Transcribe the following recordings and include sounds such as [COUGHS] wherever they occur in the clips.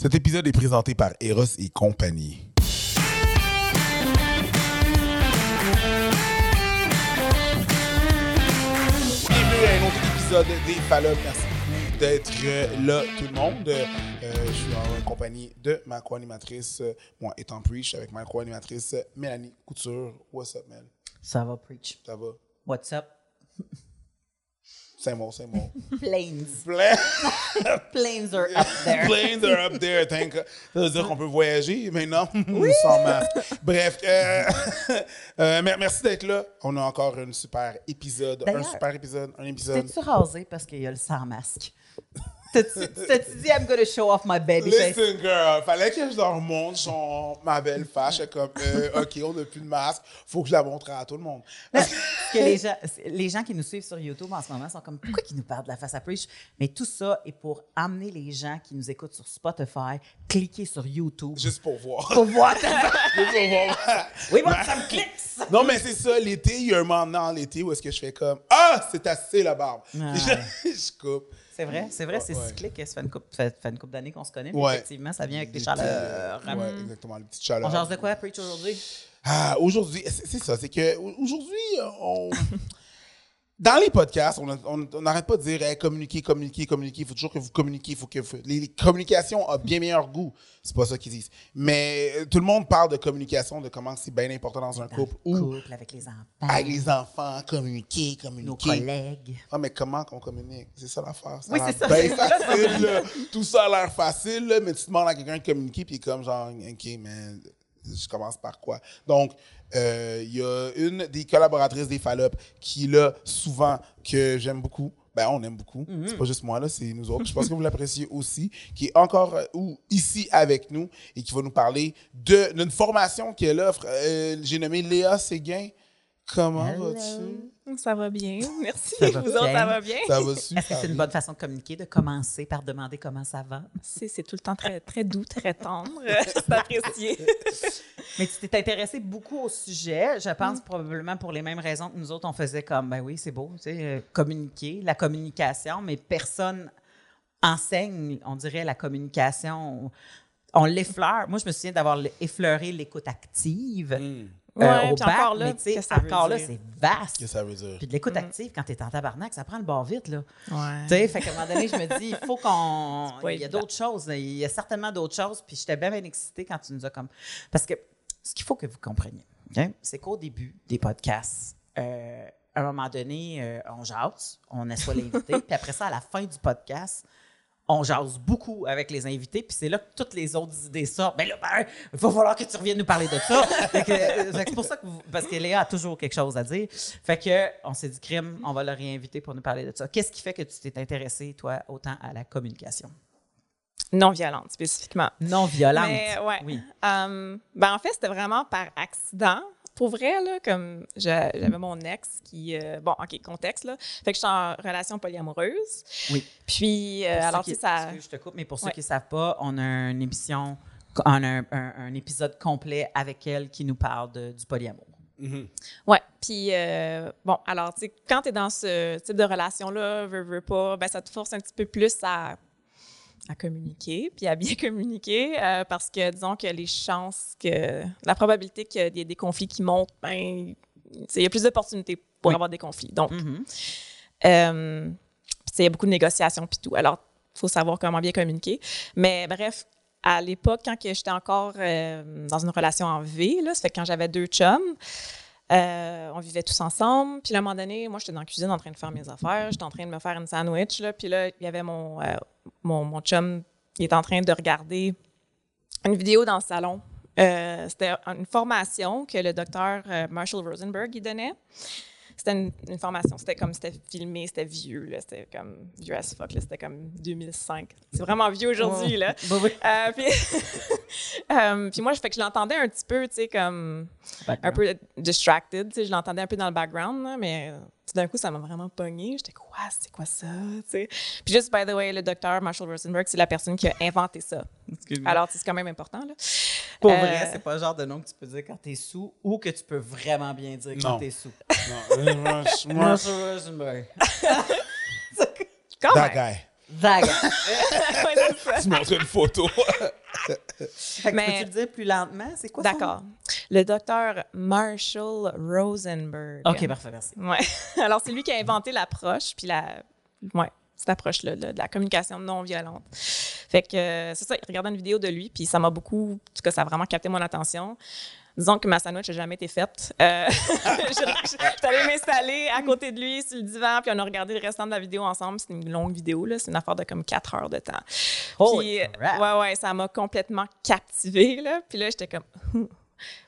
Cet épisode est présenté par Eros et compagnie. Bienvenue à un autre épisode des Fallops. Merci beaucoup d'être là, tout le monde. Euh, je suis en compagnie de ma co-animatrice, euh, moi étant Preach, avec ma co-animatrice Mélanie Couture. What's up, Mel? Ça va, Preach? Ça va? What's up? [LAUGHS] C'est bon, c'est bon. Planes. Plein. [LAUGHS] Planes are up [LAUGHS] there. Planes are up there. Thank God. Ça veut dire qu'on peut voyager maintenant sans masque. Bref, euh, [LAUGHS] euh, mer- merci d'être là. On a encore un super épisode. Un super épisode. Un épisode. T'es-tu rasé parce qu'il y a le sans masque? T'as-tu dit, I'm gonna show off my baby face? Listen, girl, fallait que je leur montre son, ma belle face. Comme, euh, OK, on n'a plus de masque. Faut que je la montre à tout le monde. Que les gens, les gens qui nous suivent sur YouTube en ce moment sont comme, pourquoi ils nous parlent de la face à Preach? Mais tout ça est pour amener les gens qui nous écoutent sur Spotify, cliquer sur YouTube Juste pour voir. pour voir [LAUGHS] Juste pour voir. We want some clicks! Non, mais c'est ça, l'été, il y a un moment dans l'été où est-ce que je fais comme, ah, c'est assez la barbe. Ah. [LAUGHS] Je, je coupe. C'est vrai, c'est vrai, c'est Ouais. cyclique. Ça fait une coupe d'années qu'on se connaît, mais Ouais. effectivement, ça vient avec des chaleurs. euh, Ouais, exactement, les petites chaleurs. On change de quoi, Preach, aujourd'hui? Ah, aujourd'hui, c'est ça, c'est que au- aujourd'hui, on. [LAUGHS] Dans les podcasts, on n'arrête pas de dire hey, communiquer, communiquer, communiquer. Il faut toujours que vous communiquiez. Il faut que vous- les, les communications ont bien meilleur goût. C'est pas ça qu'ils disent. Mais euh, tout le monde parle de communication, de comment c'est bien important dans un couple ou couple, avec les enfants, avec les enfants, communiquer, nos communiquer. collègues. Ah, mais comment qu'on communique? C'est ça l'affaire. Oui, c'est ça, facile, là. Tout ça a l'air facile, là, mais tu demandes à quelqu'un de communiquer, puis il est comme genre, OK, mais je commence par quoi? Donc, euh, il y a une des collaboratrices des Fallop qui, là, souvent, que j'aime beaucoup. Ben, on aime beaucoup. Mm-hmm. C'est pas juste moi, là, c'est nous autres. Je pense que vous l'appréciez aussi. Qui est encore euh, ou ici avec nous et qui va nous parler de- d'une formation qu'elle offre. Euh, J'ai nommé Léa Séguin. Comment vas-tu? Ça va bien, [LAUGHS] merci. Ça va Vous autres, bien? ça va bien? Ça va super Est-ce que c'est une bonne façon de communiquer, de commencer par demander comment ça va? C'est c'est tout le temps très, très doux, très tendre. [LAUGHS] C'est apprécié. [LAUGHS] Mais tu t'es intéressé beaucoup au sujet, je pense probablement pour les mêmes raisons que nous autres, on faisait comme, ben oui, c'est beau, tu sais, euh, communiquer, la communication, mais personne enseigne, on dirait, la communication. On l'effleure. Moi, je me souviens d'avoir effleuré l'écoute active euh, Ouais, au puis bac, encore là, mais encore c'est vaste. Qu'est-ce que ça veut dire? Puis de l'écoute active, quand tu es en tabarnak, ça prend le bord vite, là. Ouais. Tu sais, fait qu'à un moment donné, je me dis, il faut qu'on. [LAUGHS] Il y a d'autres choses. Il y a certainement d'autres choses. Puis j'étais bien, bien excitée quand tu nous as comme. Parce que ce qu'il faut que vous compreniez, c'est qu'au début des podcasts, euh, à un moment donné, euh, on jase, on assoit l'invité. [LAUGHS] puis après ça, à la fin du podcast, on jase beaucoup avec les invités, puis c'est là que toutes les autres idées sortent. Ben là, ben, il va falloir que tu reviennes nous parler de ça. [LAUGHS] Euh, c'est pour ça que vous- parce que Léa a toujours quelque chose à dire. Fait que on s'est dit crime, on va le réinviter pour nous parler de ça. Qu'est-ce qui fait que tu t'es intéressé toi autant à la communication? Non violente, spécifiquement. non violente Mais ouais. Oui. Um, ben, en fait, c'était vraiment par accident. Pour vrai, là, comme je- j'avais mon ex qui. euh, bon, OK, contexte, là. Fait que j'étais en relation polyamoureuse. Oui. Puis, euh, alors, qui- tu sais, ça. je te coupe, mais pour ceux Ouais. qui ne savent pas, on a une émission, on a un, un- un épisode complet avec elle qui nous parle de- du polyamour. Ouais. Puis, euh, bon, alors, tu sais, quand tu es dans ce type de relation-là, veux, veux pas, ben, ça te force un petit peu plus à, à communiquer, puis à bien [LAUGHS] communiquer, euh, parce que, disons que les chances que. La probabilité qu'il y ait des conflits qui montent, ben, il y a plus d'opportunités pour Oui. avoir des conflits. Donc, euh, sais, il y a beaucoup de négociations, puis tout. Alors, il faut savoir comment bien communiquer. Mais bref, à l'époque, quand j'étais encore euh, dans une relation en V, là, ça fait que quand j'avais deux chums, euh, on vivait tous ensemble. Puis à un moment donné, moi, j'étais dans la cuisine en train de faire mes affaires. J'étais en train de me faire une sandwich. Là, puis là, il y avait mon, euh, mon, mon chum qui était en train de regarder une vidéo dans le salon. Euh, C'était une formation que le docteur euh, Marshall Rosenberg il donnait. C'était une, une formation. C'était comme, c'était filmé, c'était vieux, là. C'était comme vieux as fuck, là. C'était comme 2005. C'est vraiment vieux aujourd'hui, là. [LAUGHS] Oui. Euh, puis, [LAUGHS] euh, puis moi, je fais que je l'entendais un petit peu, tu sais, comme un peu distracted, tu sais, je l'entendais un peu dans le background, là, mais euh, tout d'un coup, ça m'a vraiment pogné. J'étais quoi, c'est quoi ça, tu sais? Puis juste, by the way, le docteur Marshall Rosenberg, c'est la personne qui a inventé ça. Alors, c'est quand même important, là. Pour Euh, vrai, c'est pas le genre de nom que tu peux dire quand t'es sous ou que tu peux vraiment bien dire quand t'es sous. Non, euh, [LAUGHS] Marshall Rosenberg. Quand that même. guy. [LAUGHS] Tu montres une photo. Fait que Mais- Peux-tu le dire plus lentement? C'est quoi ça? Le docteur Marshall Rosenberg. OK, parfait, merci. Ouais. [LAUGHS] Alors, c'est lui qui a inventé l'approche, puis la. Ouais, cette approche-là, là, de la communication non violente. Fait que euh, c'est ça, il regardait une vidéo de lui, puis ça m'a beaucoup. En tout cas, ça a vraiment capté mon attention. Disons que ma sandwich n'a jamais été faite. Euh, [LAUGHS] allée m'installer à côté de lui sur le divan, puis on a regardé le restant de la vidéo ensemble. C'est une longue vidéo, là. C'est une affaire de comme quatre heures de temps. Holy Puis, crap. ouais, ouais, ça m'a complètement captivée, là. Puis là, j'étais comme, [LAUGHS]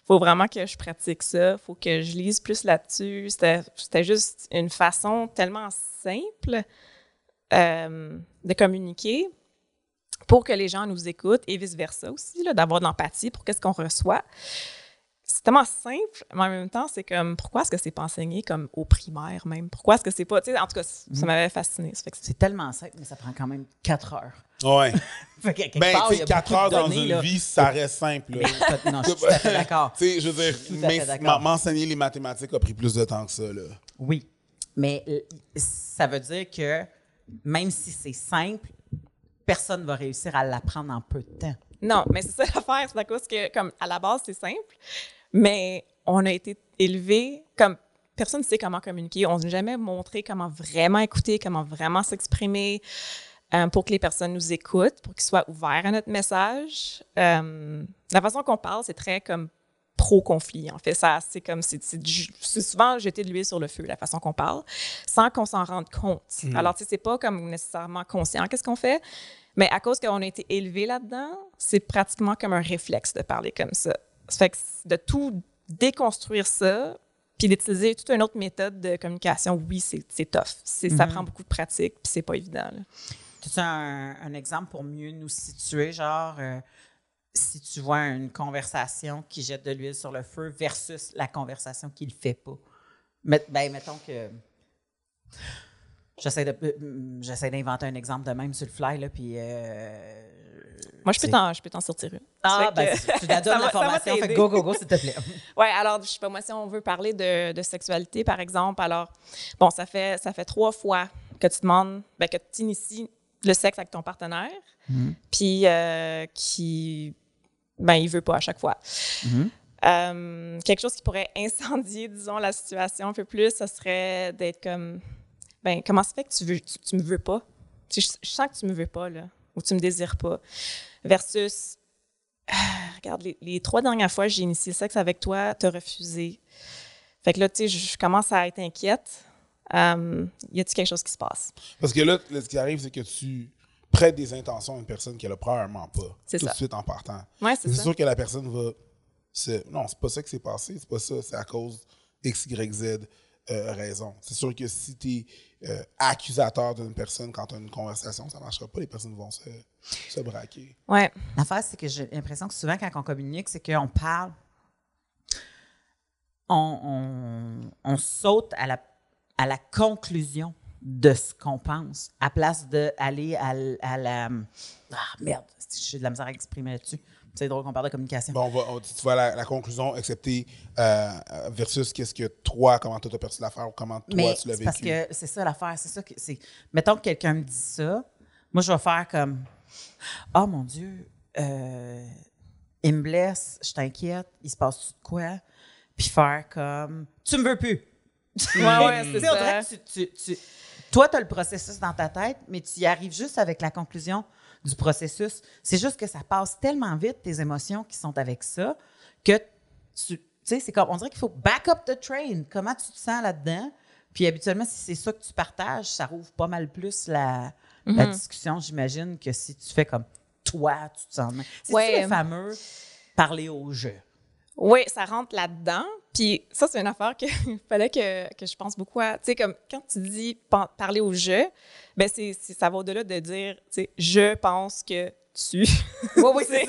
faut vraiment que je pratique ça, faut que je lise plus là-dessus. C'était juste une façon tellement simple euh, de communiquer pour que les gens nous écoutent et vice-versa aussi, d'avoir de l'empathie pour qu'est-ce qu'on reçoit. C'est tellement simple, mais en même temps, c'est comme, pourquoi est-ce que c'est pas enseigné comme au primaire même? Pourquoi est-ce que c'est pas, tu sais, en tout cas, ça Mhm. m'avait fasciné. Ça fait que c'est- tellement simple, mais ça prend quand même 4 heures. Ouais. [LAUGHS] Fait que, Ben, part, y sais, a 4 beaucoup de heures dans une là. vie, ça reste simple. là. Non, je suis tout à fait [LAUGHS] d'accord. Tu sais, je veux dire, m'enseigner les mathématiques a pris plus de temps que ça, là. Oui. Mais euh, ça veut dire que même si c'est simple, personne ne va réussir à l'apprendre en peu de temps. Non, mais c'est ça l'affaire, c'est à cause que, comme, à la base, c'est simple, mais on a été élevés comme personne ne sait comment communiquer. On n'a jamais montré comment vraiment écouter, comment vraiment s'exprimer euh, pour que les personnes nous écoutent, pour qu'ils soient ouverts à notre message. Euh, la façon qu'on parle, c'est très comme pro-conflit. En fait, ça, c'est comme, c'est, souvent jeter de l'huile sur le feu, la façon qu'on parle, sans qu'on s'en rende compte. Alors, tu sais, c'est pas comme nécessairement conscient qu'est-ce qu'on fait, mais à cause qu'on a été élevé là-dedans, c'est pratiquement comme un réflexe de parler comme ça. Ça fait que de tout déconstruire ça, puis d'utiliser toute une autre méthode de communication, oui, c'est, tough. Ça prend beaucoup de pratique, puis c'est pas évident. Tu as un, un exemple pour mieux nous situer, genre, euh, si tu vois une conversation qui jette de l'huile sur le feu versus la conversation qui le fait pas? Met- ben, mettons que. Euh, j'essaie d'inventer un exemple de même sur le fly, là, puis. euh, Moi, je peux t'en, je peux t'en sortir une. Ah, ben, que- tu la donnes la formation, fait go, go, go, s'il te plaît. [LAUGHS] Ouais, alors, je sais pas, moi, si on veut parler de, de sexualité, par exemple, alors, bon, ça fait, ça fait trois fois que tu demandes, ben, que tu inities le sexe avec ton partenaire, puis euh, qui, ben, il veut pas à chaque fois. Euh, quelque chose qui pourrait [LAUGHS] incendier, disons, la situation un peu plus, ça serait d'être comme, ben, comment ça fait que tu veux, tu, tu me veux pas? Je, je sens que tu me veux pas, là, ou tu me désires pas. Versus, ah, regarde, les, les trois dernières fois que j'ai initié le sexe avec toi, t'as refusé. Fait que là, tu sais, je, commence à être inquiète. Euh, y a-t-il quelque chose qui se passe? Parce que là, ce qui arrive, c'est que tu prêtes des intentions à une personne qu'elle a probablement pas. C'est tout ça. de suite en partant. Ouais, c'est sûr que la personne va. c'est- Non, c'est pas ça qui s'est passé, c'est pas ça, c'est à cause X, Y, Z euh, raison. C'est sûr que si tu es accusateur d'une personne quand tu as une conversation, ça marchera pas, les personnes vont se, se braquer. Ouais. L'affaire, c'est que j'ai l'impression que souvent, quand on communique, c'est qu'on parle, on, on- on saute à la, à la conclusion de ce qu'on pense, à place d'aller à, l- à la. Ah, merde, j'ai de la misère à exprimer là-dessus. C'est drôle qu'on parle de communication. Bon, on va, on- tu vois la, la conclusion, accepter euh, euh, versus qu'est-ce que toi, comment toi, tu as perçu l'affaire ou comment toi, Mais tu l'as c'est parce vécu. que c'est ça l'affaire. C'est ça que c'est. Mettons que quelqu'un me dit ça, moi je vais faire comme Oh mon Dieu, euh, il me blesse, je t'inquiète, il se passe de quoi? Puis faire comme Tu me veux plus. Ouais, ouais, [LAUGHS] Tu c'est on ça. dirait que tu- tu- tu- toi, tu as le processus dans ta tête, mais tu y arrives juste avec la conclusion du processus. C'est juste que ça passe tellement vite, tes émotions qui sont avec ça, que tu tu sais, c'est comme, on dirait qu'il faut back up the train. Comment tu te sens là-dedans? Puis habituellement, si c'est ça que tu partages, ça rouvre pas mal plus la, la Mhm. discussion, j'imagine, que si tu fais comme toi, tu te sens. C'est Ouais. le fameux parler au jeu? Oui, ça rentre là-dedans. Puis ça, c'est une affaire qu'il [LAUGHS] fallait que, que je pense beaucoup à. Tu sais, comme quand tu dis parler au jeu, ben c'est, ça va au-delà de dire, tu sais, je pense que tu. [LAUGHS] Oui, oui, c'est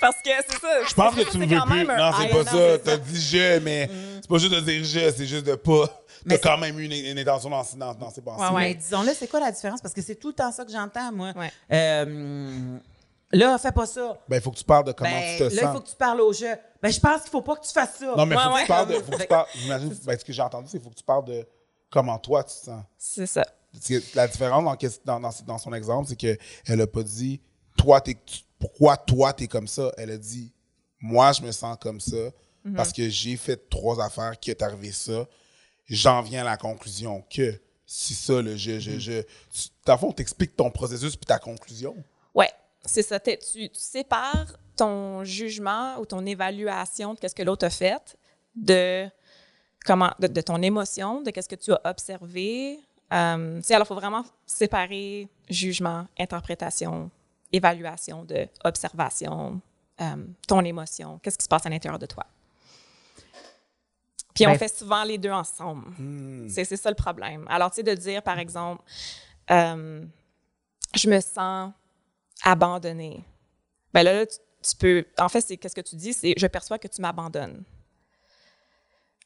Parce que c'est ça. Je pense que tu me veux plus. Non, c'est pas ça. T'as dit je, mais Mm. c'est pas juste de dire je, c'est juste de pas. T'as quand même eu une, une intention dans, dans, dans ses pensées. Ouais, ouais. Disons-le, c'est quoi la différence? Parce que c'est tout le temps ça que j'entends, moi. Ouais. Euh, là, fais pas ça. Ben, il faut que tu parles de comment Ben, tu te là, il sens. faut que tu parles au jeu. Ben, je pense qu'il faut pas que tu fasses ça. Non, mais Ouais, faut que ouais. tu parles de. Faut que tu parles, j'imagine, ben, ce que j'ai entendu, c'est qu'il faut que tu parles de comment toi tu te sens. C'est ça. La différence dans, dans, son exemple, c'est qu'elle a pas dit toi, t'es, tu- pourquoi toi, t'es comme ça? Elle a dit moi, je me sens comme ça Mhm. parce que j'ai fait trois affaires qui est arrivé ça. J'en viens à la conclusion que c'est ça, le je, Mhm. je, fond, t'expliques ton processus puis ta conclusion. Ouais, c'est ça. Tu, tu sépares ton jugement ou ton évaluation de qu'est-ce que l'autre a fait de comment de, de ton émotion, de qu'est-ce que tu as observé. Euh, alors, il faut vraiment séparer jugement, interprétation, évaluation de observation, euh, ton émotion, qu'est-ce qui se passe à l'intérieur de toi. Puis on Ben- fait souvent les deux ensemble. C'est c'est ça le problème. Alors, tu sais, de dire, par exemple, euh, je me sens abandonnée. Ben là, là, tu, tu peux. En fait, c'est qu'est-ce que tu dis, c'est je perçois que tu m'abandonnes.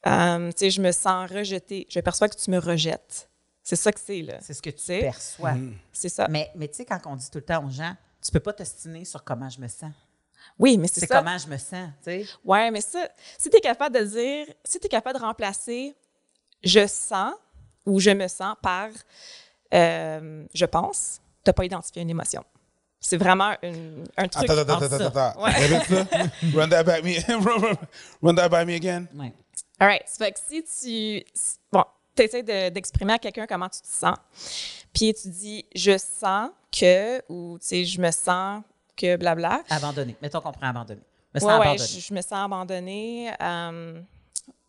Euh, tu sais, je me sens rejetée. Je perçois que tu me rejettes. C'est ça que c'est, là. C'est ce que tu sais. perçois. C'est ça. Mais, mais tu sais, quand on dit tout le temps aux gens, tu peux pas t'ostiner sur comment je me sens. oui, mais c'est C'est ça. comment je me sens, tu sais. Ouais, mais ça, si tu es capable de dire, si tu es capable de remplacer je sens ou je me sens par euh, je pense, tu n'as pas identifié une émotion. C'est vraiment une- un truc. Attends, attends, en attends, ça. attends, attends. Ouais. [LAUGHS] Run that by me. [LAUGHS] Run that by me again. Ouais. All right. Ça fait que si tu. Bon, tu essaies d'exprimer à quelqu'un comment tu te sens, puis tu dis je sens que, ou tu sais, je me sens que, blabla. Abandonné. Mettons qu'on prend abandonné. Me sens Ouais, ouais, abandonné. je, je me sens abandonnée. euh,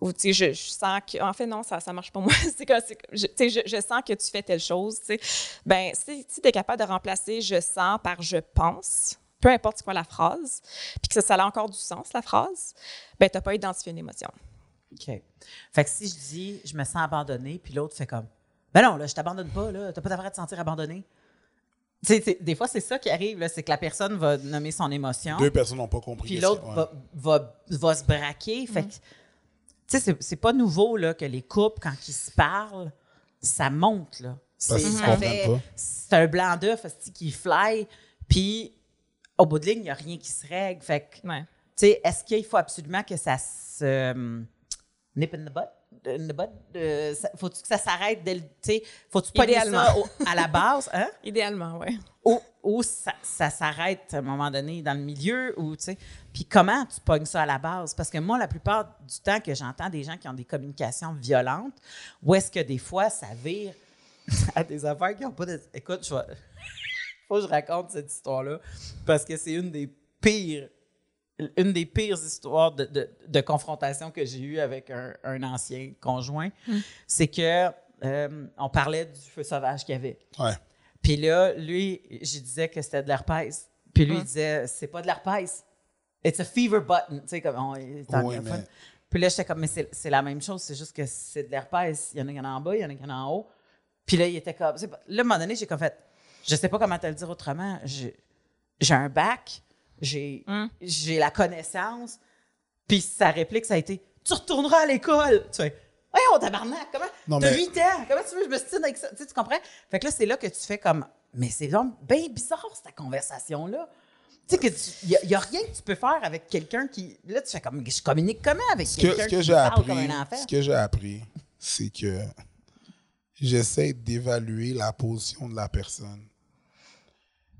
ou tu sais, je, je sens que. En fait, non, ça ne marche pas [LAUGHS] moi. c'est comme- je- Tu sais, je, je sens que tu fais telle chose. Tu sais. Ben, si, si tu es capable de remplacer je sens par je pense, peu importe c'est quoi la phrase, puis que ça, ça a encore du sens, la phrase, ben, tu n'as pas identifié une émotion. OK. Fait que si je dis je me sens abandonné, puis l'autre fait comme Ben non, là, je t'abandonne pas, là. T'as pas d'affaire à te sentir abandonné. Tu sais, c'est- des fois, c'est ça qui arrive, là, c'est que la personne va nommer son émotion. Deux personnes n'ont pas compris. Puis que l'autre ouais. va, va, va se braquer. Fait que, tu sais, c'est- c'est pas nouveau là, que les couples, quand ils se parlent, ça monte. Là. C'est- un blanc d'œuf qui fly, puis au bout de ligne, il n'y a rien qui se règle. Fait que, tu sais, est-ce qu'il faut absolument que ça se euh, nip in the butt? Euh, faut-tu que ça s'arrête dès le. Faut-tu pas Idéalement. ça au- à la base? Hein? [LAUGHS] Idéalement, oui. ou, ou ça, ça s'arrête à un moment donné dans le milieu ou tu sais puis comment tu pognes ça à la base? Parce que moi la plupart du temps que j'entends des gens qui ont des communications violentes où est-ce que des fois ça vire [LAUGHS] à des affaires qui n'ont pas de écoute je vais [LAUGHS] faut que je raconte cette histoire là parce que c'est une des pires une des pires histoires de, de- de confrontation que j'ai eues avec un, un ancien conjoint, c'est que euh, on parlait du feu sauvage qu'il y avait. Ouais. Puis là, lui, je disais que c'était de l'herpès. Puis lui, il disait, c'est pas de l'herpès. It's a fever button. Tu sais, comme on est Oui, anglophone. mais- Puis là, j'étais comme, mais c'est c'est la même chose, c'est juste que c'est de l'herpès. Il y en a qui en en bas, il y en a qui en en haut. Puis là, il était comme, là, à un moment donné, j'ai comme fait, je sais pas comment te le dire autrement. J'ai j'ai un bac, j'ai j'ai la connaissance. Puis sa réplique, ça a été, tu retourneras à l'école. Tu fais, Hey, on tabarnak, comment? T'as mais- 8 ans, comment tu veux que je me stine avec ça? Tu, sais, tu comprends? Fait que là, c'est là que tu fais comme, mais c'est donc bien bizarre, cette conversation-là. Tu sais, que il n'y a, rien que tu peux faire avec quelqu'un qui. Là, tu fais comme, je communique comment avec quelqu'un que qui j'ai parle appris, comme un enfant? ce que j'ai appris, c'est que j'essaie d'évaluer la position de la personne.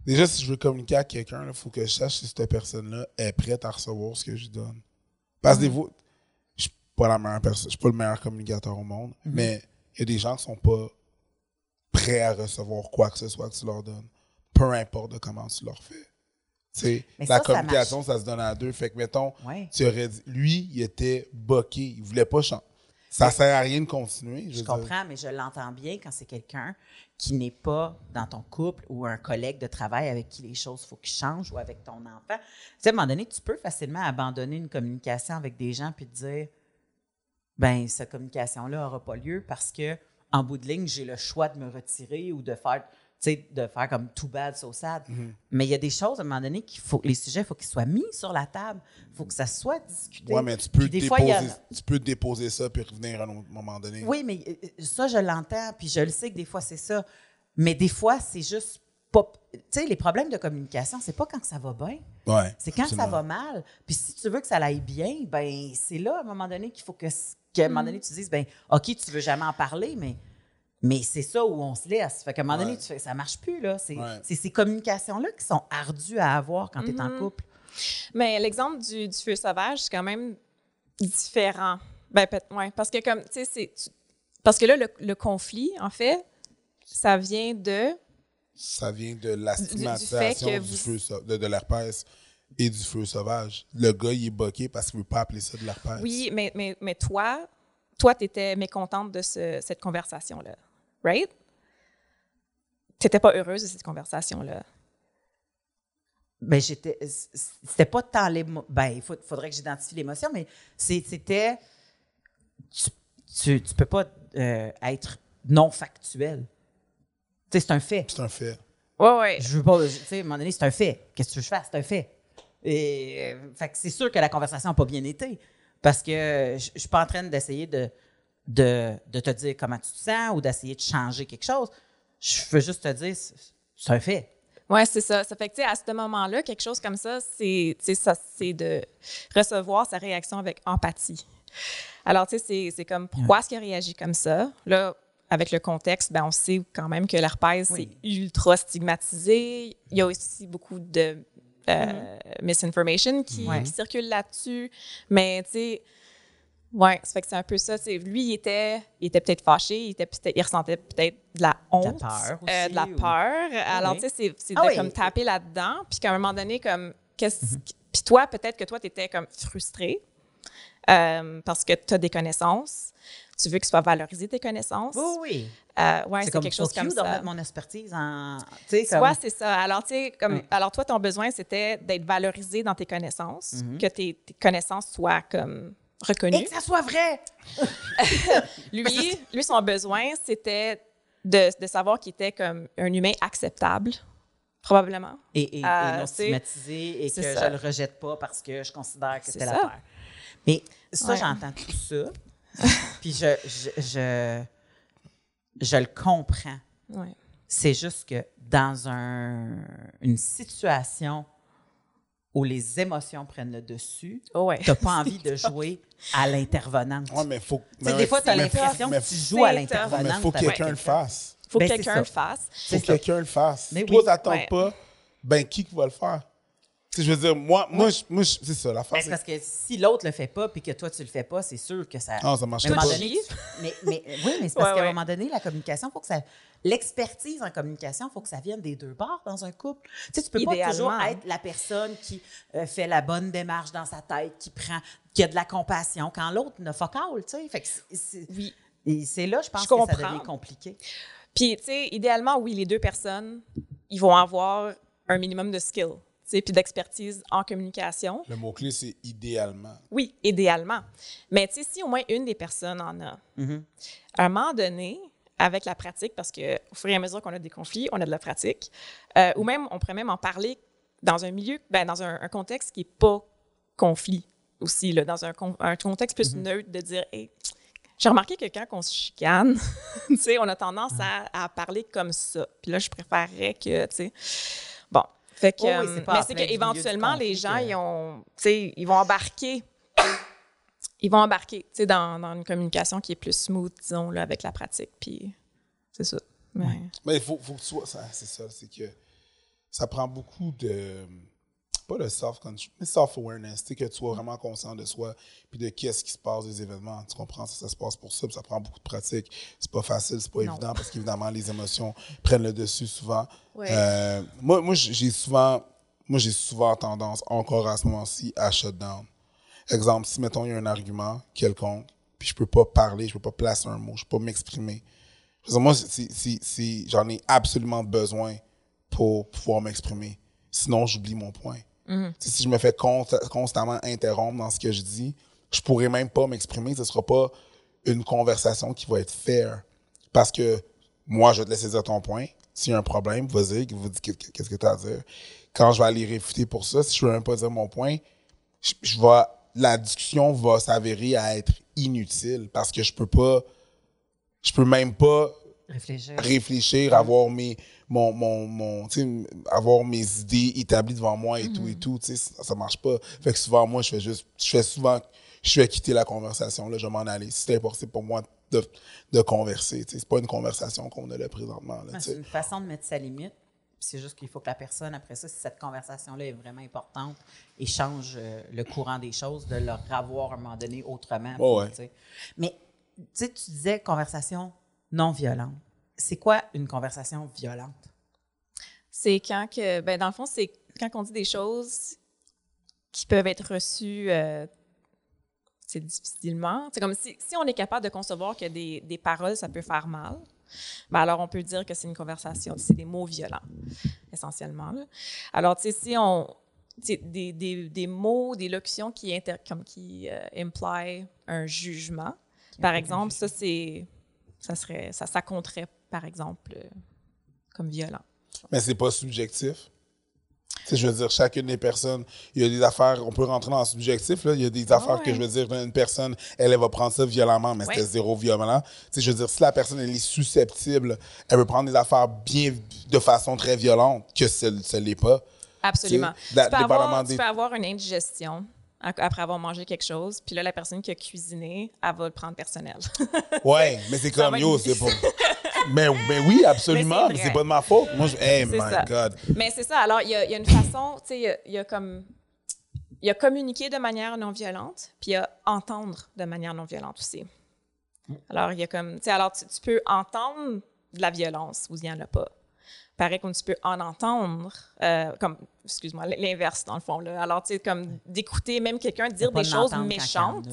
Déjà, si je veux communiquer à quelqu'un, il faut que je sache si cette personne-là est prête à recevoir ce que je lui donne. Parce que fois, je suis pas la meilleure personne, je suis pas le meilleur communicateur au monde, mais il y a des gens qui sont pas prêts à recevoir quoi que ce soit que tu leur donnes, peu importe de comment tu leur fais. Tu sais, Mais la ça, ça communication, ça, se donne à deux. Fait que, mettons, Ouais. tu aurais dit, lui, il était boqué, il voulait pas changer. Ça sert à rien de continuer. Je comprends, mais je l'entends bien quand c'est quelqu'un qui n'est pas dans ton couple ou un collègue de travail avec qui les choses faut qu'ils changent ou avec ton enfant. Tu sais, à un moment donné, tu peux facilement abandonner une communication avec des gens puis te dire ben cette communication-là n'aura pas lieu parce que en bout de ligne, j'ai le choix de me retirer ou de faire sais, de faire comme too bad, so sad. Mm-hmm. Mais il y a des choses, à un moment donné, qu'il faut, les sujets, il faut qu'ils soient mis sur la table. Il faut que ça soit discuté. Ouais, mais tu peux, des fois, déposer, a- tu peux déposer ça puis revenir à un autre moment donné. oui, mais euh, ça, je l'entends, puis je le sais que des fois, c'est ça. Mais des fois, c'est juste pas. Tu sais, les problèmes de communication, c'est pas quand ça va bien, Ouais, c'est quand ça va mal. Puis si tu veux que ça aille bien, ben c'est là, à un moment donné, qu'il faut que, qu'à un moment donné, tu dises, ben OK, tu veux jamais en parler, mais Mais c'est ça où on se laisse. Fait qu'à un moment donné, Ouais. tu fais, ça marche plus, là. C'est Ouais. ces communications-là qui sont ardues à avoir quand tu es en Mhm. couple. Mais l'exemple du, du feu sauvage, c'est quand même différent. Ben, ouais, parce que comme, tu sais, Parce que là, le, le conflit, en fait, ça vient de... Ça vient de la Du- du fait stigmatisation que du, vous- feu de, de l'herpès et du feu sauvage. Le gars, il est boqué parce qu'il veut pas appeler ça de l'herpès. Oui, mais, mais, mais toi, toi, tu étais mécontente de ce- cette conversation-là, right? Tu n'étais pas heureuse de cette conversation-là. Ben, j'étais. C'était pas tant l'émotion. Ben, il faut- faudrait que j'identifie l'émotion, mais c'était. Tu, tu, tu peux pas euh, être non factuel. Tu sais, c'est un fait. C'est un fait. Ouais, ouais. Je veux pas. Tu sais, à un moment donné, c'est un fait. Qu'est-ce que tu veux que je fasse? C'est un fait. Et. euh, fait que c'est sûr que la conversation n'a pas bien été. Parce que je je suis pas en train d'essayer de, de, de te dire comment tu te sens ou d'essayer de changer quelque chose. Je veux juste te dire, c'est un fait. Ouais, c'est ça. Ça fait que, tu sais, à ce moment-là, quelque chose comme ça, c'est, de recevoir sa réaction avec empathie. Alors, tu sais, c'est, comme, pourquoi est-ce qu'il a réagi comme ça? Là, avec le contexte, ben, on sait quand même que l'herpès, Oui. c'est ultra stigmatisé. Il y a aussi beaucoup de euh, misinformation qui, Ouais. qui circule là-dessus. Mais, tu sais, ouais, ça fait que c'est un peu ça. lui, il était, il était peut-être fâché, il, était peut-être- il ressentait peut-être de la honte. peur euh, aussi, de la ou- peur. Alors, oui. tu sais, c'est, c'est Ah de oui. comme taper là-dedans. Puis qu'à un moment donné, comme, qu'est-ce. Mhm. Puis toi, peut-être que toi, tu étais comme frustré euh, parce que tu as des connaissances. Tu veux que soit valorisé tes connaissances. Oui, oui. Euh, ouais, c'est quelque chose comme you de ça. mon expertise en. Tu sais, Tu comme. c'est ça. Alors, tu sais, comme, alors toi, ton besoin, c'était d'être valorisé dans tes connaissances, Mhm. que tes, tes connaissances soient comme reconnues. Et que ça soit vrai! [LAUGHS] Lui, lui, son besoin, c'était de, de savoir qu'il était comme un humain acceptable, probablement. Et, et, et Euh, non stigmatisé et que c'est je ça. le rejette pas parce que je considère que C'est ça. l'affaire. Mais ça, Ouais. j'entends tout ça. [LAUGHS] Puis je, je, je, je le comprends. Ouais. C'est juste que dans un, une situation où les émotions prennent le dessus, Oh, ouais. tu n'as pas envie de [LAUGHS] jouer à l'intervenante. Ouais, mais faut. Tu sais, mais des fois, tu as l'impression que tu joues à l'intervenante. Mais faut que quelqu'un le fasse. faut Ben, que c'est quelqu'un le fasse. Faut C'est que quelqu'un le fasse. Mais Toi, oui. t'attends Ouais. pas, ben qui va le faire? Je veux dire, moi, moi, je- moi je- c'est ça, la Ben, face. c'est parce que si l'autre le fait pas puis que toi tu le fais pas, c'est sûr que ça. Non, ça marche Mais à un pas. moment donné, mais, mais oui, mais c'est parce Ouais, qu'à un moment donné, la communication, faut que ça. L'expertise en communication, il faut que ça vienne des deux bords dans un couple. Tu sais, tu peux pas toujours être la personne qui euh, fait la bonne démarche dans sa tête, qui prend, qui a de la compassion, quand l'autre ne fuck all, tu sais. Fait que c'est- c'est- Oui. et c'est là, je pense Je que ça comprends. devient compliqué. Puis, tu sais, idéalement, oui, les deux personnes, ils vont avoir un minimum de skill, puis d'expertise en communication. Le mot-clé, c'est idéalement. Oui, idéalement. Mais, tu sais, si au moins une des personnes en a, Mhm. à un moment donné, avec la pratique, parce qu'au fur et à mesure qu'on a des conflits, on a de la pratique, euh, ou même, on pourrait même en parler dans un milieu, ben, dans un, un contexte qui n'est pas conflit aussi, là, dans un, con- un contexte plus neutre, de dire, hey, j'ai remarqué que quand on se chicane, [LAUGHS] tu sais, on a tendance à, à parler comme ça. Puis là, je préférerais que, tu sais, bon. Fait que, Oh oui, euh, c'est pas mais c'est qu'éventuellement, les gens, ils ont, ils vont embarquer ils vont embarquer, tu sais, dans, dans une communication qui est plus smooth, disons, là, avec la pratique. Puis, c'est ça. Mais, il faut, faut que tu sois. ça, C'est ça, c'est que ça prend beaucoup de. Pas de self mais self-awareness. Que tu sois vraiment conscient de soi, puis de qu'est-ce qui se passe des événements. Tu comprends? Ça, ça se passe pour ça, puis ça prend beaucoup de pratique. C'est pas facile, c'est pas Non. évident, parce qu'évidemment, les émotions prennent le dessus souvent. Ouais. Euh, moi, moi j'ai souvent. Moi, j'ai souvent tendance, encore à ce moment-ci, à shut down. Exemple, si, mettons, il y a un argument quelconque, puis je peux pas parler, je peux pas placer un mot, je peux pas m'exprimer. Moi, c'est- j'en ai absolument besoin pour pouvoir m'exprimer. Sinon, j'oublie mon point. Sais, Si je me fais consta- constamment interrompre dans ce que je dis, je pourrais même pas m'exprimer. Ce sera pas une conversation qui va être fair. Parce que moi, je vais te laisser dire ton point. S'il y a un problème, vas-y, vous dites qu'est- qu'est-ce que tu as à dire. Quand je vais aller réfuter pour ça, si je ne veux même pas dire mon point, je, la discussion va s'avérer à être inutile parce que je peux pas, je peux même pas Réfléchir. réfléchir, avoir mes, mon, mon, mon, avoir mes idées établies devant moi et tout et tout, tu sais, ça, ça marche pas. Fait que souvent, moi, je fais juste, je fais souvent, je fais quitter la conversation, là, je vais m'en aller. Si c'est impossible pour moi de, de converser. C'est pas une conversation qu'on a là présentement. Là, C'est une façon de mettre sa limite. C'est juste qu'il faut que la personne, après ça, si cette conversation-là est vraiment importante et change euh, le courant des choses, de le revoir à un moment donné autrement. Ouais. Mais tu disais conversation non violente. C'est quoi une conversation violente? C'est quand que, ben dans le fond, c'est quand on dit des choses qui peuvent être reçues euh, c'est difficilement. C'est comme si, si on est capable de concevoir que des, des paroles, ça peut faire mal, ben alors on peut dire que c'est une conversation, c'est des mots violents, essentiellement. là. Alors, tu sais, si on. Des, des, des mots, des locutions qui, inter, comme qui euh, un jugement, par exemple, ça, c'est. Ça serait. Ça, ça compterait, par exemple, euh, comme violent. Mais c'est pas subjectif. Tu sais, je veux dire, chacune des personnes, il y a des affaires, on peut rentrer dans le subjectif, là. Il y a des affaires que je veux dire, une personne, elle, elle va prendre ça violemment, mais c'était Ouais. zéro violent. Tu sais, je veux dire, si la personne, elle est susceptible, elle veut prendre des affaires bien, de façon très violente, que ce ne l'est pas. Absolument. Da- Tu peux, avoir, des- tu peux avoir une indigestion après avoir mangé quelque chose, puis là, la personne qui a cuisiné, elle va le prendre personnel. [LAUGHS] Ouais, mais c'est comme, yo, c'est pas. [LAUGHS] mais, mais oui, absolument, Mais c'est pas de ma faute. Moi, je. Hey, my ça. God. Mais c'est ça. Alors, il y y a une façon, tu sais, il y a- il y, a comme. Il y a communiquer de manière non violente, puis il y a entendre de manière non violente aussi. Alors, il y a comme. Tu sais, alors, tu, tu peux entendre de la violence où il n'y en a pas. Pareil comme tu peux en entendre, euh, comme, excuse-moi, l'inverse dans le fond. Là. Alors, tu sais, comme d'écouter même quelqu'un dire des choses méchantes,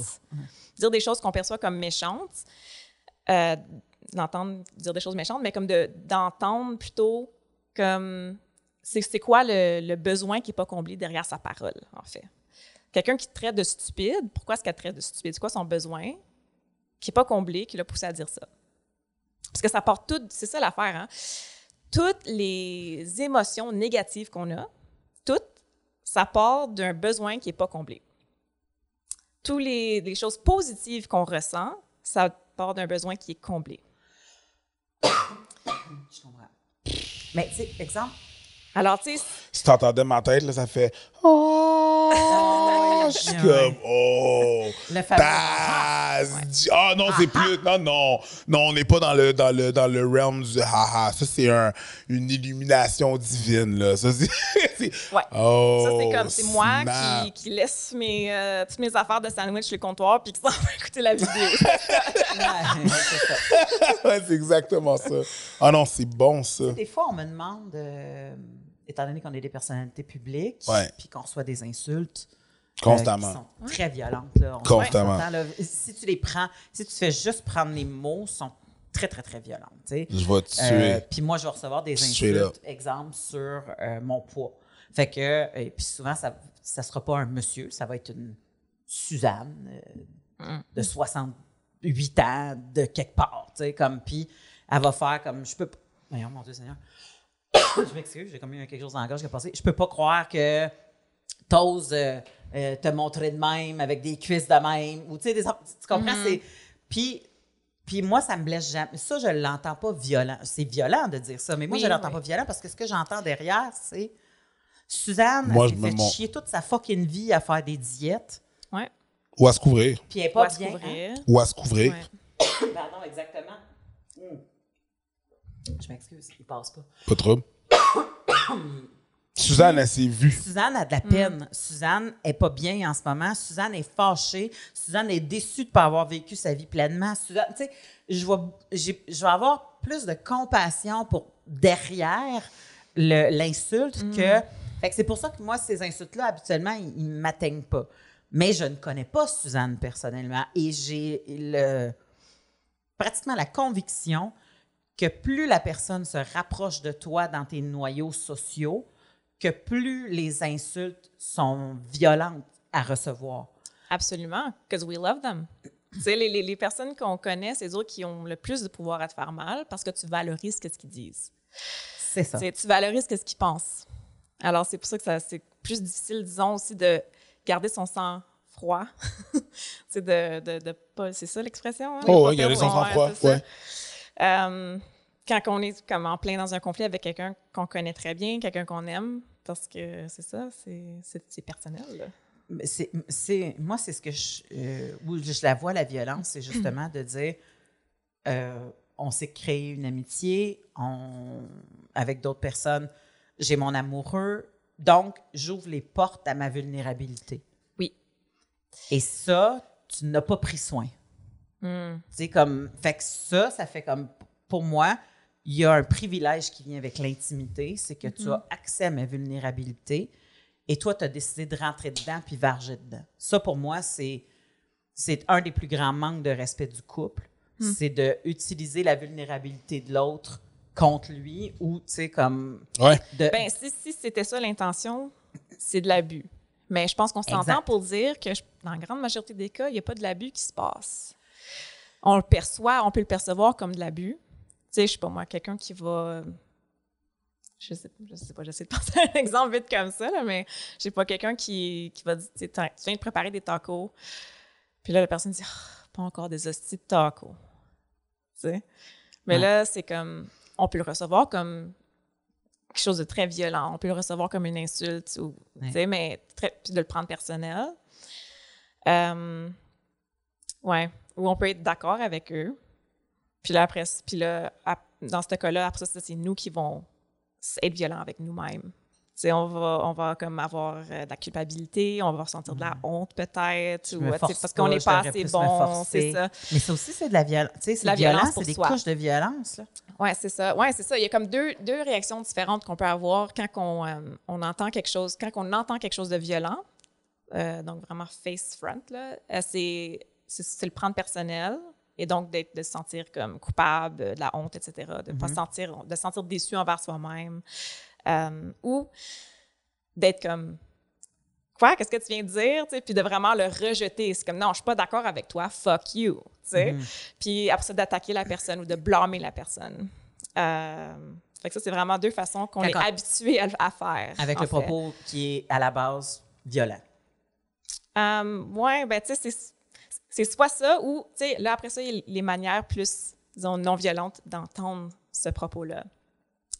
dire des choses qu'on perçoit comme méchantes, euh, d'entendre dire des choses méchantes, mais comme de- d'entendre plutôt comme c'est quoi le, le besoin qui n'est pas comblé derrière sa parole, en fait? Quelqu'un qui te traite de stupide, pourquoi est-ce qu'elle te traite de stupide? C'est quoi son besoin qui n'est pas comblé, qui l'a poussé à dire ça? Parce que ça porte tout, c'est ça l'affaire, hein? Toutes les émotions négatives qu'on a, toutes, ça part d'un besoin qui n'est pas comblé. Toutes les, choses positives qu'on ressent, ça part d'un besoin qui est comblé. [COUGHS] Je comprends. Mais, tu sais, exemple, Alors, tu sais, Si t'entendais ma tête, là, ça fait. Oh! Je suis [LAUGHS] comme. Oh! le fameux. Taz! Ah non, c'est plus. Non, non. Non, on n'est pas dans le, dans, le, dans le realm du haha. Ça, c'est un, une illumination divine, là. Ça, c'est. [LAUGHS] Ouais. Oh, ça, c'est comme, c'est moi qui, qui laisse mes, euh, toutes mes affaires de sandwich sur le comptoir puis qui s'en [LAUGHS] va écouter la vidéo. Ouais, c'est ça. ouais, c'est exactement ça. Ah non, c'est bon, ça. Des fois, on me demande, euh, étant donné qu'on est des personnalités publiques, Ouais. puis qu'on reçoit des insultes euh, Constamment. qui sont très violentes. Là. On Constamment. là. Si tu les prends, si tu fais juste prendre les mots, sont très, très, très violentes. tu sais. Je vais te Euh, tuer. puis moi, je vais recevoir des insultes, exemple, sur euh, mon poids. Fait que, et puis souvent, ça ne sera pas un monsieur, ça va être une Suzanne euh, de 68 ans, de quelque part, tu sais, comme, puis elle va faire comme, je peux pas, voyons, mon Dieu Seigneur, [COUGHS] je m'excuse, j'ai comme eu quelque chose dans la gorge qui est passé, je peux pas croire que t'oses euh, euh, te montrer de même, avec des cuisses de même, ou tu sais, des, tu comprends, c'est, puis puis moi, ça me blesse jamais. Ça, je l'entends pas violent. C'est violent de dire ça, mais moi, Oui, je l'entends oui. pas violent parce que ce que j'entends derrière, c'est Suzanne, Moi, elle s'est fait mon- chier toute sa fucking vie à faire des diètes, ouais. Ou à se couvrir. puis elle est Pas se bien. couvrir. Ou à se couvrir. Ouais. [COUGHS] Pardon, exactement. Je m'excuse, il passe pas. Pas trop. [COUGHS] Suzanne, elle s'est vue. Suzanne a de la peine. Suzanne est pas bien en ce moment. Suzanne est fâchée. Suzanne est déçue de ne pas avoir vécu sa vie pleinement. Suzanne, tu sais, je vais, j'ai- je vais avoir plus de compassion pour derrière l'insulte que. Fait que c'est pour ça que moi, ces insultes-là, habituellement, ils ne m'atteignent pas. Mais je ne connais pas Suzanne personnellement et j'ai le, pratiquement la conviction que plus la personne se rapproche de toi dans tes noyaux sociaux, que plus les insultes sont violentes à recevoir. Absolument, because we love them. tu sais, les, les, les personnes qu'on connaît, c'est eux qui ont le plus de pouvoir à te faire mal parce que tu valorises ce qu'ils disent. C'est ça. Tu valorises ce qu'ils pensent. Alors, c'est pour ça que ça- c'est plus difficile, disons, aussi de garder son sang froid. [LAUGHS] c'est de, de, de pas... C'est ça l'expression? hein? Oh, ouais, garder son c'est ça. ouais. Euh, quand on est comme en plein dans un conflit avec quelqu'un qu'on connaît très bien, quelqu'un qu'on aime, parce que c'est ça, c'est- personnel. c'est- moi, c'est ce que je, euh, où je la vois, la violence, c'est justement de dire euh, on s'est créé une amitié on- avec d'autres personnes. J'ai mon amoureux. Donc, j'ouvre les portes à ma vulnérabilité. Oui. Et ça, tu n'as pas pris soin. Tu sais, comme. Fait que ça, ça fait comme. Pour moi, il y a un privilège qui vient avec l'intimité, c'est que tu as accès à ma vulnérabilité et toi, tu as décidé de rentrer dedans puis varger dedans. Ça, pour moi, c'est. C'est un des plus grands manques de respect du couple. C'est de utiliser la vulnérabilité de l'autre contre lui ou, tu sais, comme. Ouais. De, Ben, si, si c'était ça l'intention, c'est de l'abus. Mais je pense qu'on s'entend pour dire que je- dans la grande majorité des cas, il n'y a pas de l'abus qui se passe. On le perçoit, on peut le percevoir comme de l'abus. Tu sais, je sais pas moi, quelqu'un qui va. Je sais, je sais pas, j'essaie de [LAUGHS] penser à un exemple vite comme ça, là, mais je sais pas, quelqu'un qui, qui va dire tu viens de préparer des tacos, puis là, la personne dit Ah, pas encore des hosties de tacos. Tu sais? Mais Ouais. là, c'est comme. On peut le recevoir comme quelque chose de très violent. On peut le recevoir comme une insulte, ou, tu sais, mais très, puis de le prendre personnel. Euh, ouais. Ou on peut être d'accord avec eux. Puis là, après, puis là, dans ce cas-là, après ça, c'est nous qui vont être violents avec nous-mêmes. Tu sais, on va, on va comme avoir euh, de la culpabilité, on va ressentir de la honte peut-être, ou force parce qu'on n'est pas assez bon, c'est ça. Mais ça aussi, c'est de la c'est La violence c'est des soi. couches de violence. Ouais, c'est ça. Ouais, c'est ça. Il y a comme deux, deux réactions différentes qu'on peut avoir quand on, euh, on entend quelque chose, quand on entend quelque chose de violent, euh, donc vraiment face front, là, euh, c'est, c'est, le prendre personnel et donc de se sentir comme coupable, de la honte, etc., de pas sentir, de se sentir déçu envers soi-même, euh, ou d'être comme quoi, qu'est-ce que tu viens de dire, puis de vraiment le rejeter. C'est comme non, je suis pas d'accord avec toi, fuck you, sais. Puis après ça, d'attaquer la personne ou de blâmer la personne. Euh, fait que ça, c'est vraiment deux façons qu'on est habitué à, à faire. Avec le fait. propos qui est à la base violent. Euh, ouais, ben, tu sais, c'est- c'est soit ça ou, tu sais, là, après ça, il y a les manières plus, disons, non violentes d'entendre ce propos-là.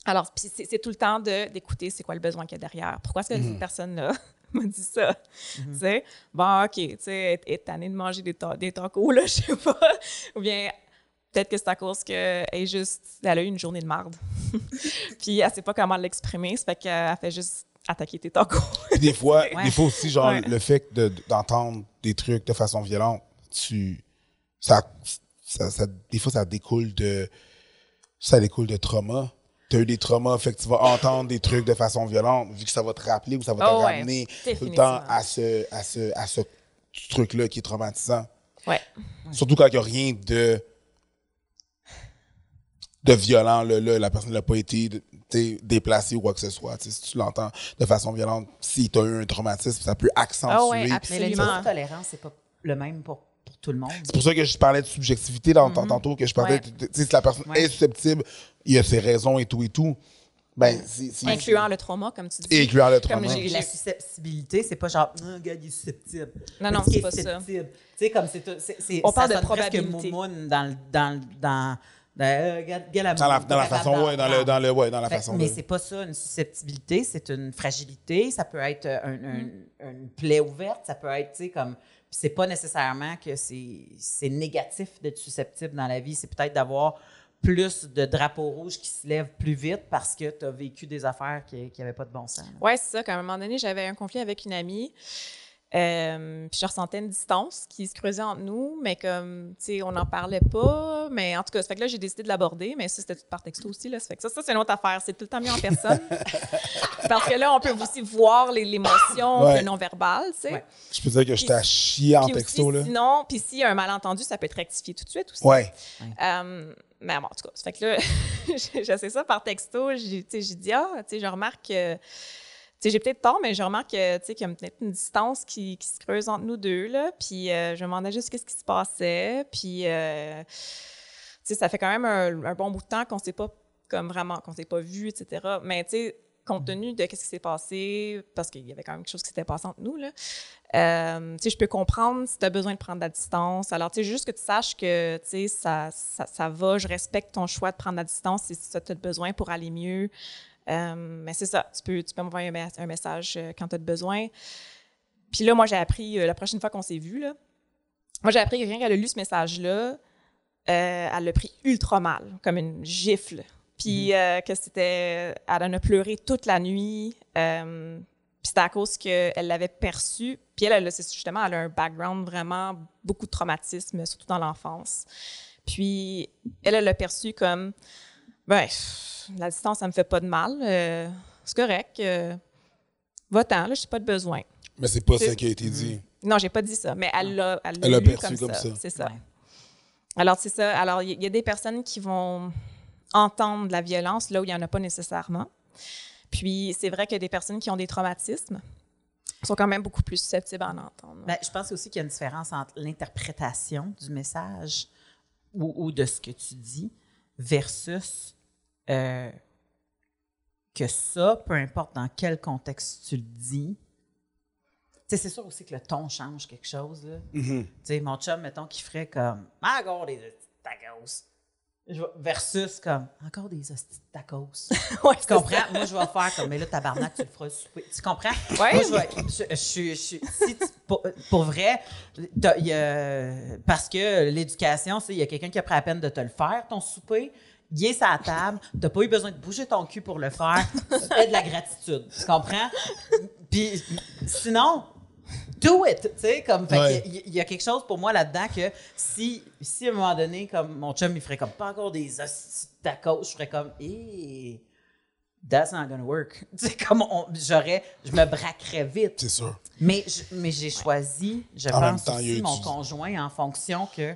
Alors, puis c'est tout le temps de- d'écouter c'est quoi le besoin qu'il y a derrière. Pourquoi est-ce que cette personne-là [LAUGHS] m'a dit ça? Tu sais, bon, OK, tu sais, est tannée de manger des, ta- des tacos, là, [LAUGHS] je sais pas. Ou bien, peut-être que c'est à cause qu'elle est juste, elle a eu une journée de marde. [LAUGHS] puis elle sait pas comment l'exprimer, ça fait qu'elle fait juste attaquer tes tacos. Puis des fois, Ouais. des fois aussi, genre, Ouais. le fait de- d'entendre des trucs de façon violente, tu. Ça, ça, ça- des fois, ça découle de. Ça découle de trauma. Tu as eu des traumas, fait que tu vas entendre des trucs de façon violente, vu que ça va te rappeler ou ça va te Oh ouais, ramener tout le temps à ce, à ce, à ce truc-là qui est traumatisant. Ouais. Surtout quand il n'y a rien de de violent, là, là, la personne n'a pas été déplacée ou quoi que ce soit. Si tu l'entends de façon violente, si tu as eu un traumatisme, ça peut accentuer. Ah ouais, Absolument. niveau de tolérance, c'est pas le même pour, pour tout le monde. C'est pour ça que je parlais de subjectivité dans, tantôt, que je parlais, Ouais. tu sais, si la personne Ouais. est susceptible, il y a ses raisons et tout et tout, ben, c'est- Incluant le trauma, comme tu dis. Et incluant le Comme trauma. j'ai- Puis la susceptibilité, c'est pas genre, ah, gars, il est susceptible. Non, non, c'est est pas ça. Tu sais, comme c'est. On ça parle de probabilité. moumoune dans, le- dans, le- dans, dans, euh, la Dans la, dans façon, ouais, dans le, dans le, ouais, dans la Fait- façon mais de- c'est pas ça, une susceptibilité, c'est une fragilité, ça peut être un- un- une plaie ouverte, ça peut être, tu sais, comme. C'est pas nécessairement que c'est négatif d'être susceptible dans la vie, c'est peut-être d'avoir plus de drapeaux rouges qui se lèvent plus vite parce que tu as vécu des affaires qui n'avaient pas de bon sens. Ouais, c'est ça. Qu'à un moment donné, j'avais un conflit avec une amie. Euh, puis je ressentais une distance qui se creusait entre nous, mais comme, tu sais, on n'en parlait pas. Mais en tout cas, ça fait que là, j'ai décidé de l'aborder, mais ça, c'était tout par texto aussi. Là, ça fait que ça, ça c'est une autre affaire. C'est tout le temps mieux en personne. [LAUGHS] Parce que là, on peut aussi voir les- l'émotion, Ouais. puis le non-verbal, tu sais. Ouais. Je peux dire que j'étais à chier en texto, aussi, là. Sinon, puis s'il y a un malentendu, ça peut être rectifié tout de suite aussi. Ouais. Euh, mais bon, en tout cas, ça fait que là, [LAUGHS] essayé ça par texto. J'ai tu sais, j'ai dit, ah, tu sais, je remarque que. J'ai peut-être tort, mais je remarque que, qu'il y a peut-être une distance qui, qui se creuse entre nous deux, là. Puis euh, je me demandais juste qu'est-ce qui se passait. Puis, euh, tu sais, ça fait quand même un, un bon bout de temps qu'on s'est pas, comme vraiment, qu'on s'est pas vu, etc. Mais, tu sais, compte tenu de qu'est-ce qui s'est passé, parce qu'il y avait quand même quelque chose qui s'était passé entre nous, là, euh, tu sais, je peux comprendre si tu as besoin de prendre la distance. Alors, tu sais, juste que tu saches que, tu sais, ça, ça, ça va, je respecte ton choix de prendre la distance si ça tu as besoin pour aller mieux. Euh, mais c'est ça, tu peux, tu peux m'envoyer un, mes- un message euh, quand tu as besoin. Puis là, moi, j'ai appris, euh, la prochaine fois qu'on s'est vu, là, moi, j'ai appris que quelqu'un qui a lu ce message-là, euh, elle l'a pris ultra mal, comme une gifle. Puis euh, que c'était. Elle en a pleuré toute la nuit. euh, puis c'était à cause qu'elle l'avait perçu. Puis elle, elle, justement, elle a un background vraiment beaucoup de traumatisme, surtout dans l'enfance. Puis elle, elle l'a perçu comme ben, la distance, ça me fait pas de mal. euh, c'est correct. euh, Va-t'en, là, j'ai pas de besoin. Mais c'est pas ça qui a été dit. Non, j'ai pas dit ça, mais elle l'a elle perçu comme, comme ça. ça. C'est ça. Ouais. Alors, c'est ça. Alors, il y, a des personnes qui vont entendre la violence là où il n'y en a pas nécessairement. Puis, c'est vrai qu'il y a des personnes qui ont des traumatismes sont quand même beaucoup plus susceptibles à en entendre. Ben, je pense aussi qu'il y a une différence entre l'interprétation du message ou, ou de ce que tu dis versus euh, que ça, peu importe dans quel contexte tu le dis. Tu sais, c'est sûr aussi que le ton change quelque chose. Là. Mm-hmm. Tu sais, mon chum, mettons, qui ferait comme tacos. Je vais- Versus comme encore des hosties de tacos. [LAUGHS] Ouais, Tu comprends? Moi, je vais faire comme, mais là, tabarnak, tu le feras souper. Tu comprends? Ouais. Moi, je vais. Je, je si tu- pour, pour vrai, y a- parce que l'éducation, c'est il y a quelqu'un qui a pris la peine de te le faire, ton souper. Il est la table, t'as pas eu besoin de bouger ton cul pour le faire. Fais de la gratitude. Tu comprends? Puis sinon, do it, tu sais, comme, fait Ouais. il y, a quelque chose pour moi là-dedans que si, si à un moment donné, comme mon chum, il ferait comme pas encore des tacos, je ferais comme, eh, that's not gonna work. [LAUGHS] Tu sais, comme j'aurais, je me braquerais vite. C'est sûr. Mais, je- mais j'ai choisi, je En pense temps, aussi, mon conjoint en fonction que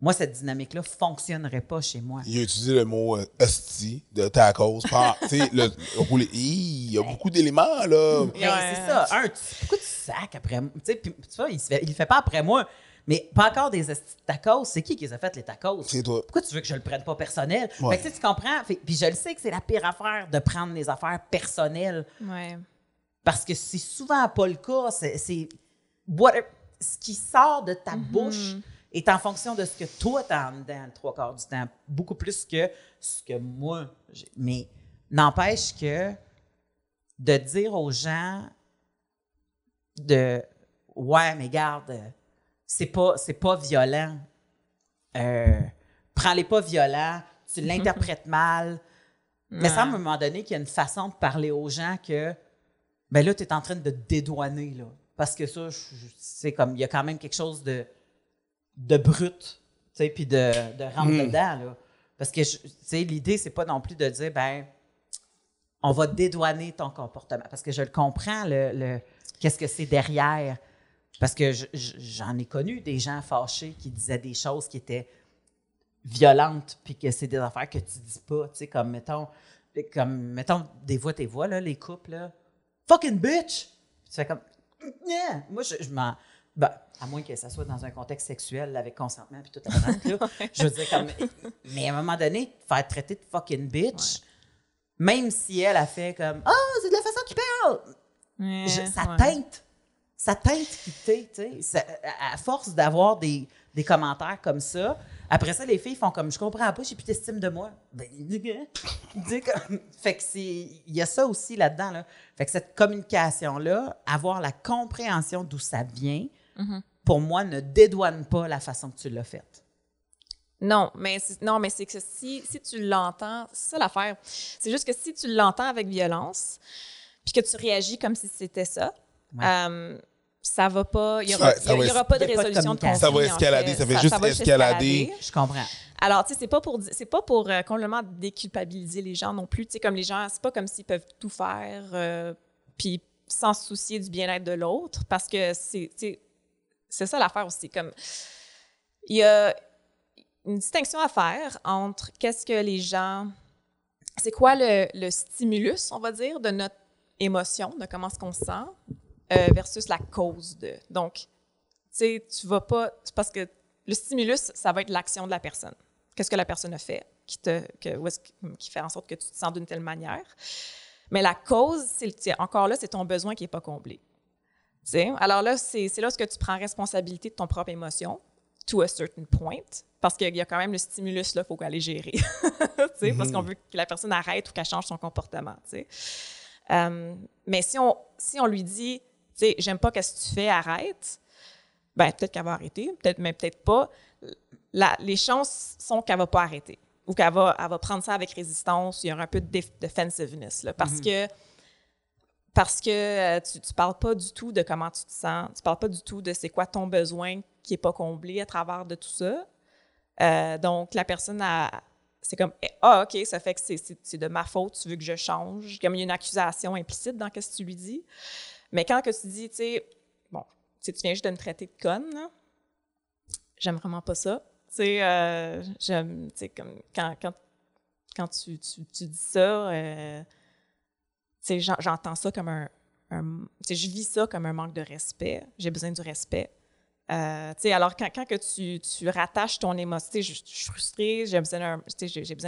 moi, cette dynamique-là fonctionnerait pas chez moi. Il a utilisé le mot euh, hostie de tacos. Par- [LAUGHS] Tu sais, le rouler. Hi, Il y a beaucoup d'éléments, là. Ouais. c'est ça. Un, tu- pourquoi tu sacs après moi? Tu sais, puis tu vois, il, fait, il le fait pas après moi. Mais pas encore des tacos. C'est qui qui les a fait, les tacos? C'est toi. Pourquoi tu veux que je le prenne pas personnel? Ouais. Fait que, tu sais, tu comprends? Fait- puis je le sais que c'est la pire affaire de prendre les affaires personnelles. Ouais. Parce que c'est souvent pas le cas. C'est, ce qui sort de ta bouche est en fonction de ce que toi t'as en dedans le trois quarts du temps, beaucoup plus que ce que moi. j'ai. Mais n'empêche que de dire aux gens de ouais, mais garde, c'est pas c'est pas violent. Euh, prends-les pas violents, tu l'interprètes [LAUGHS] mal. Mais ça, à un moment donné, qu'il y a une façon de parler aux gens que, ben là, tu es en train de te dédouaner, là. Parce que ça, c'est comme, il y a quand même quelque chose de, de brut, tu sais, puis de, de rentre dedans, là. Parce que, tu sais, l'idée, c'est pas non plus de dire, ben, on va dédouaner ton comportement. Parce que je le comprends, le, le- qu'est-ce que c'est derrière. Parce que je- je- j'en ai connu des gens fâchés qui disaient des choses qui étaient violentes, puis que c'est des affaires que tu dis pas, tu sais, comme, mettons, comme, mettons, des voix, tes voix, là, les couples, là, fucking bitch! Puis tu fais comme, Yeah! moi, je, je m'en... Ben, à moins que ça soit dans un contexte sexuel, avec consentement, puis tout à l'heure, là, [LAUGHS] je veux dire, comme, mais à un moment donné, faire traiter de fucking bitch, même si elle a fait comme, ah, c'est de la façon qu'il parle! Ouais, Je- ça ouais. teinte. Ça teinte qui t'es, tu sais. Ça- À force d'avoir des, des commentaires comme ça, après ça, les filles font comme je comprends pas, j'ai plus d'estime de moi. Ben, [LAUGHS] comme- fait que c'est. Il y a ça aussi là-dedans. Là. Fait que cette communication-là, avoir la compréhension d'où ça vient, pour moi, ne dédouane pas la façon que tu l'as faite. Non, mais c'est- non, mais c'est que si, si tu l'entends, c'est ça l'affaire. C'est juste que si tu l'entends avec violence, puis que tu réagis comme si c'était ça, Ouais. euh, ça va pas. Il y aura, ça y va aura pas de y pas de résolution de conflit. Ça va en escalader, fait. ça fait juste va escalader. Je comprends. Alors, tu sais, c'est pas pour c'est pas pour euh, complètement déculpabiliser les gens non plus. Tu sais, comme les gens, c'est pas comme s'ils peuvent tout faire, euh, puis sans se soucier du bien-être de l'autre, parce que c'est, c'est ça l'affaire aussi. Comme il y a une distinction à faire entre qu'est-ce que les gens, c'est quoi le, stimulus, on va dire, de notre émotion, de comment est-ce qu'on se sent, euh, versus la cause de. Donc, tu sais, tu vas pas. Parce que le stimulus, ça va être l'action de la personne. Qu'est-ce que la personne a fait qui, qui fait en sorte que tu te sens d'une telle manière? Mais la cause, c'est- encore là, c'est ton besoin qui n'est pas comblé. Alors là, c'est, là où tu prends responsabilité de ton propre émotion, to a certain point, parce qu'il y a quand même le stimulus, là, il faut aller gérer. [LAUGHS] Parce qu'on veut que la personne arrête ou qu'elle change son comportement. Euh, mais si on, si on lui dit, tu sais, j'aime pas ce que tu fais, arrête, ben peut-être qu'elle va arrêter, peut-être, mais peut-être pas. la- les chances sont qu'elle va pas arrêter ou qu'elle va, elle va prendre ça avec résistance. Il y aura un peu de def- defensiveness, là, parce que parce que euh, tu ne parles pas du tout de comment tu te sens, tu parles pas du tout de c'est quoi ton besoin qui n'est pas comblé à travers de tout ça. Euh, donc, la personne, c'est comme eh, Ah, OK, ça fait que c'est- de ma faute, tu veux que je change. Comme il y a une accusation implicite dans ce que tu lui dis. Mais quand que tu dis, tu sais, bon, tu viens juste de me traiter de conne, j'aime vraiment pas ça. Euh, tu sais, comme quand, quand, quand tu, tu dis ça, euh, tu sais, j'en- j'entends ça comme un. un- je vis ça comme un manque de respect. J'ai besoin du respect. Euh, alors, quand, que tu, tu rattaches ton émotion, tu je, je suis frustrée, j'ai besoin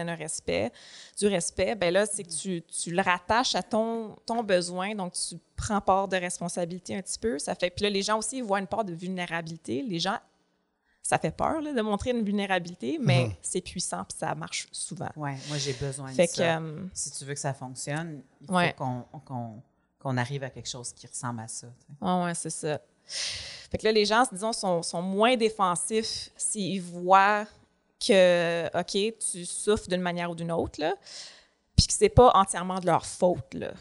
d'un respect, du respect, ben là, c'est que tu, tu le rattaches à ton, ton besoin, donc tu prends part de responsabilité un petit peu. Ça fait, puis là, les gens aussi voient une part de vulnérabilité. Les gens, ça fait peur là, de montrer une vulnérabilité, mais c'est puissant, puis ça marche souvent. Ouais, moi, j'ai besoin Fait de que, ça. euh, si tu veux que ça fonctionne, il faut qu'on qu'on- qu'on arrive à quelque chose qui ressemble à ça. sais. Ouais, c'est ça. Fait que là, les gens, disons, sont, sont moins défensifs s'ils voient que, OK, tu souffres d'une manière ou d'une autre, là, puis que c'est pas entièrement de leur faute, là.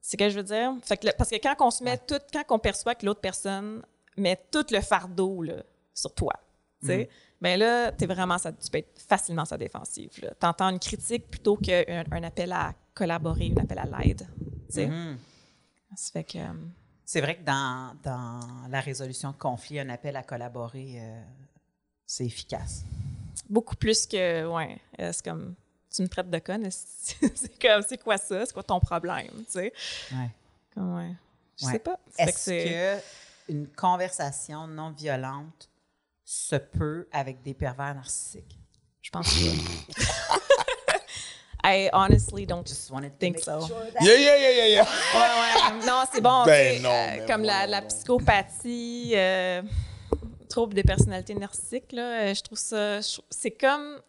C'est ce que je veux dire? Fait que là- parce que quand on se met tout, quand on perçoit que l'autre personne met tout le fardeau, là, sur toi, tu sais, ben là, t'es vraiment, ça, tu peux être facilement sa défensive, là. T'entends une critique plutôt qu'un un appel à collaborer, un appel à l'aide, tu. Mhm. Ça fait que... euh, C'est vrai que dans, dans la résolution de conflits, un appel à collaborer, euh, c'est efficace. Beaucoup plus que, ouais, euh, c'est comme, tu me traites de conne, [LAUGHS] c'est comme, c'est quoi ça? C'est quoi ton problème, tu sais? Ouais. Comme, ouais. Je Ouais. sais pas. Que Est-ce c'est- que une conversation non violente se peut avec des pervers narcissiques? Je pense pas. I honestly don't Just wanted to think so. sure that- Yeah, yeah, yeah, yeah, yeah. Ouais, ouais. Non, c'est bon. Ben non, euh, comme la, psychopathie, euh, trouble des personnalités narcissiques, là, euh, je trouve ça. je- C'est comme.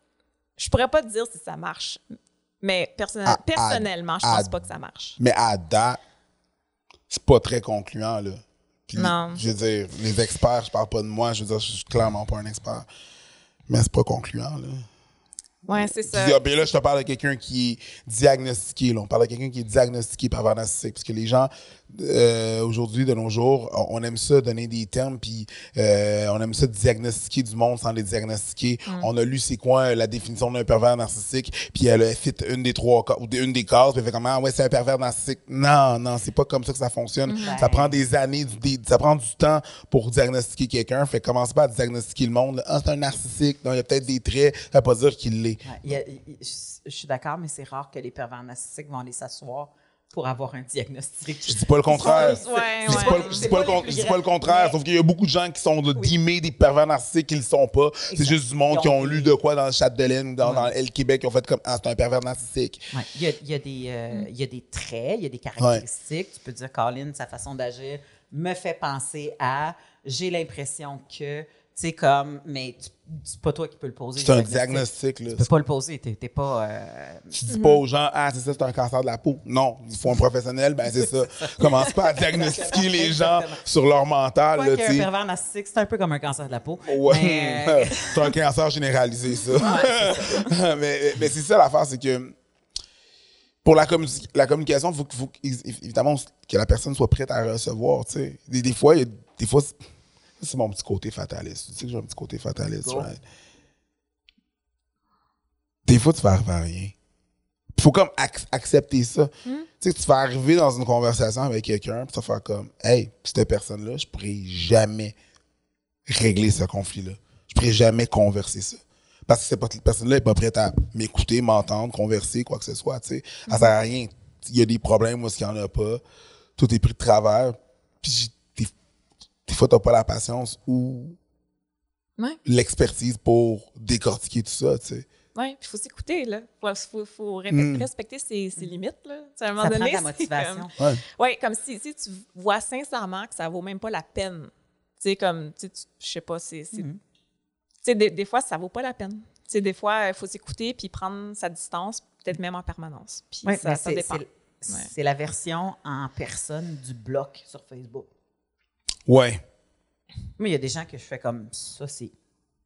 Je pourrais pas te dire si ça marche, mais personnel- À- à- personnellement, je à- pense pas que ça marche. Mais à date, c'est pas très concluant, là. Puis, Non. Je veux dire, les experts, je parle pas de moi, je veux dire, je suis clairement pas un expert. Mais c'est pas concluant, là. Ouais, c'est ça. Puis, ah, puis là, je te parle de quelqu'un qui est diagnostiqué. Là. On parle de quelqu'un qui est diagnostiqué pervers narcissique. Parce que les gens, euh, aujourd'hui, de nos jours, on, aime ça donner des termes, puis euh, on aime ça diagnostiquer du monde sans les diagnostiquer. On a lu c'est quoi euh, la définition d'un pervers narcissique, puis elle a fit une des trois ou une des cases, puis elle fait comment, ah ouais, c'est un pervers narcissique. Non, non, c'est pas comme ça que ça fonctionne. Ça prend des années, des- ça prend du temps pour diagnostiquer quelqu'un. Fait que commence pas à diagnostiquer le monde. Ah, c'est un narcissique. Non, il y a peut-être des traits. Ça veut pas dire qu'il l'est. Ouais, je suis d'accord, mais c'est rare que les pervers narcissiques vont aller s'asseoir pour avoir un diagnostic. Je dis pas le contraire. Ouais, Je dis ouais. pas, je dis pas le con- je dis pas le contraire, sauf qu'il y a beaucoup de gens qui sont de dimés des pervers narcissiques qui le sont pas. C'est juste du monde qui ont lu de quoi dans le chat de laine ou dans, dans le Québec qui ont fait comme Ah, c'est un pervers narcissique. Ouais, Il, y a, il y a des, euh, il y a des traits, il y a des caractéristiques. Tu peux dire, Colin, sa façon d'agir me fait penser à. J'ai l'impression que. Sais, comme. Mais c'est pas toi qui peux le poser. C'est un diagnostic. Là. Tu peux pas le poser. T'es t'es pas. euh, Tu dis pas aux gens Ah, c'est ça, c'est un cancer de la peau. Non, il faut un professionnel, ben c'est ça. [LAUGHS] Commence pas à diagnostiquer les gens sur leur mental. Quoi Là, qu'un pervers narcissique, c'est un peu comme un cancer de la peau. Ouais. Mais, [LAUGHS] euh, c'est un cancer généralisé, ça. [LAUGHS] mais mais c'est ça l'affaire, c'est que pour la, commu- la communication, il faut, faut évidemment que la personne soit prête à recevoir. Des, des fois, il y a- des fois c'est- mon petit côté fataliste. Tu sais que j'ai un petit côté fataliste, Go. right? Des fois, tu vas arriver à rien. Il faut comme ac- accepter ça. Tu sais, tu vas arriver dans une conversation avec quelqu'un, puis tu vas faire comme, hey, cette personne-là, je pourrais jamais régler ce conflit-là. Je pourrais jamais converser ça. Parce que cette pe- personne-là n'est pas prête à m'écouter, m'entendre, converser, quoi que ce soit. Tu sais. Ça sert à rien. Il y a des problèmes où il n'y en a pas. Tout est pris de travers. Puis j'ai- des, fois, tu n'as pas la patience ou Ouais. l'expertise pour décortiquer tout ça. Tu sais. Oui, il faut s'écouter, là. Il faut, faut ré- Mm. respecter ses, ses limites, là. À un moment ça prend donné, de la c'est motivation. comme- Ouais. Oui, comme si, si tu vois sincèrement que ça vaut même pas la peine. Tu sais, comme, tu sais, je sais pas, c'est. Mhm. Tu sais, des, des fois, ça vaut pas la peine. Tu sais, des fois, il faut s'écouter puis prendre sa distance, peut-être même en permanence. Puis Ouais, ça, dépend. c'est- Ouais. C'est la version en personne du bloc sur Facebook. Ouais. Moi, il y a des gens que je fais comme ça, c'est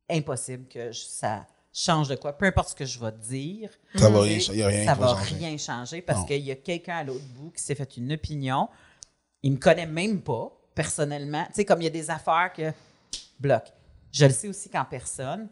impossible que je- ça change de quoi. Peu importe ce que je vais dire, Ça va rien, y a rien ça va changer. rien changer parce qu'il y a quelqu'un à l'autre bout qui s'est fait une opinion. Il me connaît même pas, personnellement. Tu sais, comme il y a des affaires que bloquent. Je le sais aussi qu'en personne,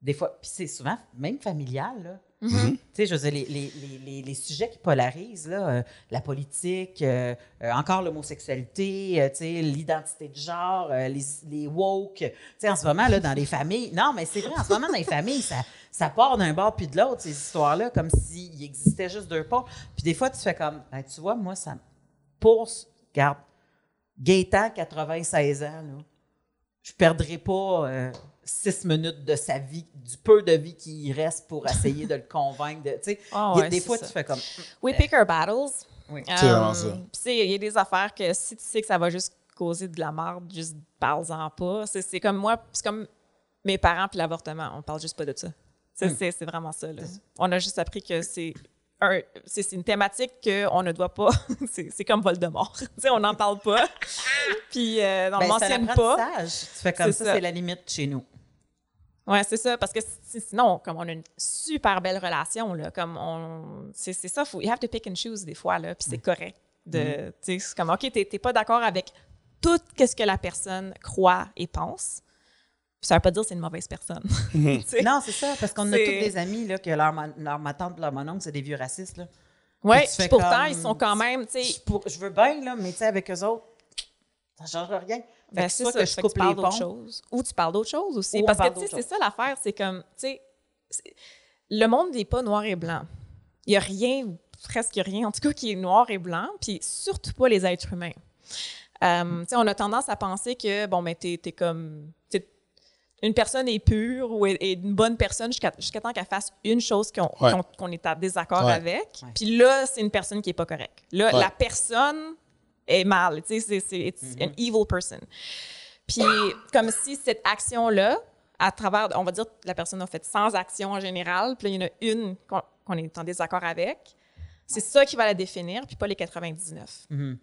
des fois, puis c'est souvent même familial, là. Mm-hmm. Tu sais, je veux dire, les, les- les- les- sujets qui polarisent, là, euh, la politique, euh, euh, encore l'homosexualité, tu sais, l'identité de genre, les, les woke. Tu sais, en ce moment, là, dans les [LAUGHS] familles, non, mais c'est vrai, en ce moment, dans les familles, ça, ça part d'un bord puis de l'autre, ces histoires-là, comme s'il existait juste deux pas. Puis des fois, tu fais comme, Ben, tu vois, moi, ça me pousse, regarde, Gaétan, 96 ans, là, je perdrai pas six minutes de sa vie, du peu de vie qui y reste pour essayer de le [LAUGHS] convaincre. De, tu sais, Ah ouais, des fois, ça. tu fais comme. We pick our battles. Oui. C'est vraiment ça. puis, tu sais, il y a des affaires que si tu sais que ça va juste causer de la merde, juste parle-en pas. C'est c'est comme moi, c'est comme mes parents puis l'avortement. On parle juste pas de ça. Hmm. C'est c'est vraiment ça. là. On a juste appris que c'est un- c'est une thématique qu'on ne doit pas. [LAUGHS] c'est comme Voldemort. [LAUGHS] tu on n'en parle pas. [LAUGHS] puis euh, on Ben, ne un mentionne pas. Tu fais comme ça, ça. c'est la limite chez nous. Ouais, c'est ça, parce que si- sinon, comme on a une super belle relation, là, comme on. C'est ça, faut, you have to pick and choose des fois, là, puis c'est correct. De, tu sais, C'est comme, OK, t'es t'es pas d'accord avec tout ce que la personne croit et pense. Ça veut pas dire que c'est une mauvaise personne. [LAUGHS] Sais? Non, c'est ça, parce qu'on a tous des amis là, que leur, ma- leur ma tante, leur mon oncle, c'est des vieux racistes. Là. Puis pourtant, comme- ils sont quand même, tu sais, Je, pour- je veux bien, là, mais tu sais, avec eux autres, ça ne change rien. Ben, c'est soit ça, que je fait que coupe tu parles les d'autre ponts. chose. Ou tu parles d'autre chose aussi. Ou Parce que, tu sais, c'est ça l'affaire, c'est comme, tu sais, le monde n'est pas noir et blanc. Il n'y a rien, presque rien, en tout cas, qui est noir et blanc, puis surtout pas les êtres humains. Euh, tu sais, on a tendance à penser que, bon, ben, t'es es comme. t'es- Une personne est pure ou est, est une bonne personne jusqu'à jusqu'à temps qu'elle fasse une chose qu'on Ouais. est à désaccord Ouais. avec. Puis là, c'est une personne qui n'est pas correcte. Là, Ouais. la personne est mal. Tu sais, c'est- it's Mm-hmm. an evil person. Puis, comme si cette action-là, à travers, on va dire, la personne a fait 100 actions en général, puis là, il y en a une qu'on est en désaccord avec. C'est ça qui va la définir, puis pas les 99. Mhm.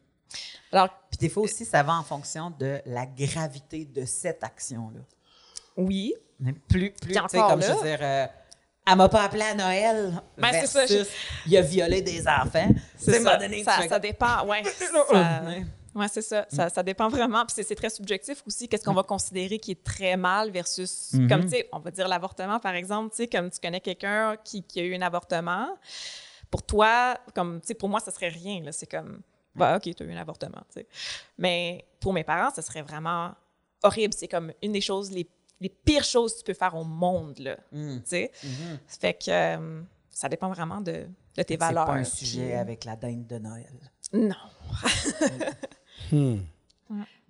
Alors, Puis des fois aussi, ça va en fonction de la gravité de cette action-là. Oui, Mais Plus, plus, tu sais, comme là- je veux dire, euh, elle m'a pas appelé à Noël Ben, c'est ça, versus il a violé des enfants. Un ça, donné, ça, ça dépend, ouais. [LAUGHS] ça- ouais, c'est ça. ça. ça dépend vraiment. Puis c'est- c'est très subjectif aussi. Qu'est-ce qu'on va considérer qui est très mal versus, Mhm. comme tu sais, on va dire l'avortement par exemple. Tu sais, comme tu connais quelqu'un qui, qui a eu un avortement, pour toi, comme tu sais, pour moi, ça serait rien. là. C'est comme, bah ok, tu as eu un avortement. tu sais. Mais pour mes parents, ça serait vraiment horrible. C'est comme une des choses les, les pires choses que tu peux faire au monde là. Mm. Tu sais. Mhm. Fait que euh, ça dépend vraiment de, de tes C'est valeurs. pas un puis- sujet avec la dinde de Noël. Non. [LAUGHS]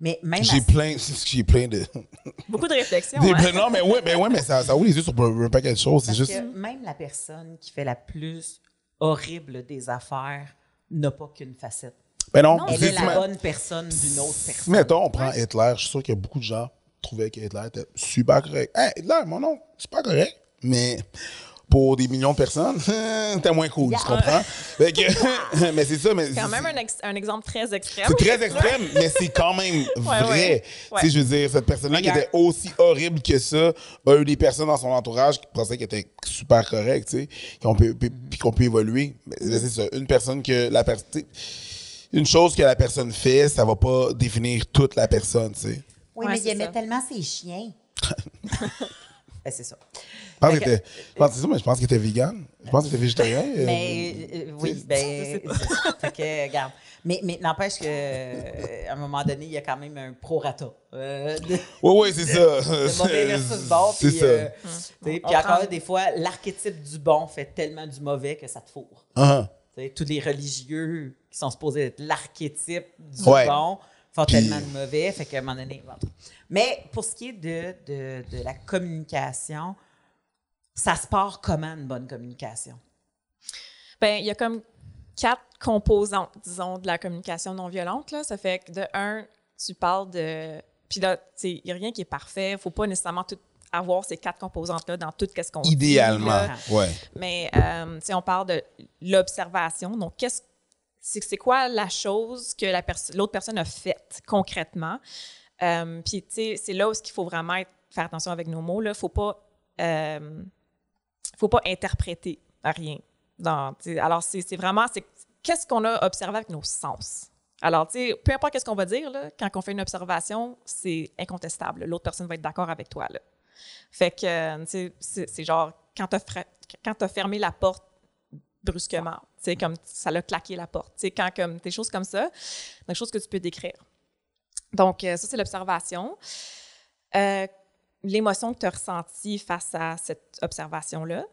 Mais même J'ai plein, j'ai plein de. [LAUGHS] Beaucoup de réflexions. [LAUGHS] des- hein. non, mais ouais, mais ouais, mais ça, ça ouvre les yeux sur un, un paquet de choses. C'est juste. que même la personne qui fait la plus horrible des affaires n'a pas qu'une facette. Mais non, Elle c'est- est la bonne personne d'une autre personne. mettons, on prend Hitler, je suis sûr qu'il y a beaucoup de gens qui trouvaient que Hitler était super correct. Hey, Hitler, mon nom, c'est pas correct, mais pour des millions de personnes, [LAUGHS] t'es moins cool, tu comprends? Fait que- [LAUGHS] [LAUGHS] mais c'est ça, mais. Quand même c'est- un, ex- un exemple très extrême. C'est très extrême, mais c'est quand même vrai. ouais. Tu sais, je veux dire, cette personne-là qui était aussi horrible que ça a eu des personnes dans son entourage qui pensaient qu'elle était super correcte, tu sais, qu'on peut, qu'on peut évoluer. Mais c'est ça. Une personne que la personne. Une chose que la personne fait, ça va pas définir toute la personne, tu sais. Oui, Ouais, mais il aimait ça. tellement ses chiens. [LAUGHS] ben, c'est ça. Je pense Fait qu'il était, je pense- c'est ça, mais je pense qu'il était vegan. Je pense qu'il était végétarien. euh, Mais euh, oui, ben, [LAUGHS] c'est ça. Fait que, regarde. Mais, mais n'empêche que euh, à un moment donné, il y a quand même un prorata. Euh, [LAUGHS] Oui, oui, c'est ça. de mauvais versus bon. C'est ça. euh, sais, puis encore des fois, l'archétype du bon fait tellement du mauvais que ça te fourre. Uh-huh. Tous les religieux qui sont supposés être l'archétype du Ouais. bon font tellement de mauvais, fait qu'à un moment donné. bon. Mais pour ce qui est de, de, de la communication, ça se part comment une bonne communication? Ben, il y a comme quatre composantes, disons, de la communication non violente. Là. Ça fait que de un, tu parles de. Puis là, tu sais, il n'y a rien qui est parfait. Il ne faut pas nécessairement tout avoir ces quatre composantes-là dans tout ce qu'on dit, Idéalement. là. Ouais. Mais euh, tu sais, on parle de l'observation. Donc, qu'est-ce c'est quoi la chose que l'autre personne a faite concrètement? Euh, Puis, tu sais, c'est là où il faut vraiment faire attention avec nos mots. Il ne faut pas, euh, faut pas interpréter rien. Alors, c'est vraiment, c'est qu'est-ce qu'on a observé avec nos sens? Alors, tu sais, peu importe qu'est-ce qu'on va dire, quand on fait une observation, c'est incontestable. L'autre personne va être d'accord avec toi. Fait que, euh, tu sais, c'est genre, quand tu as, fermé la porte brusquement, tu comme ça l'a claqué la porte. Tu quand, comme, des choses comme ça, des choses que tu peux décrire. Donc, euh, ça, c'est l'observation. Euh, L'émotion que tu as ressentie face à cette observation-là.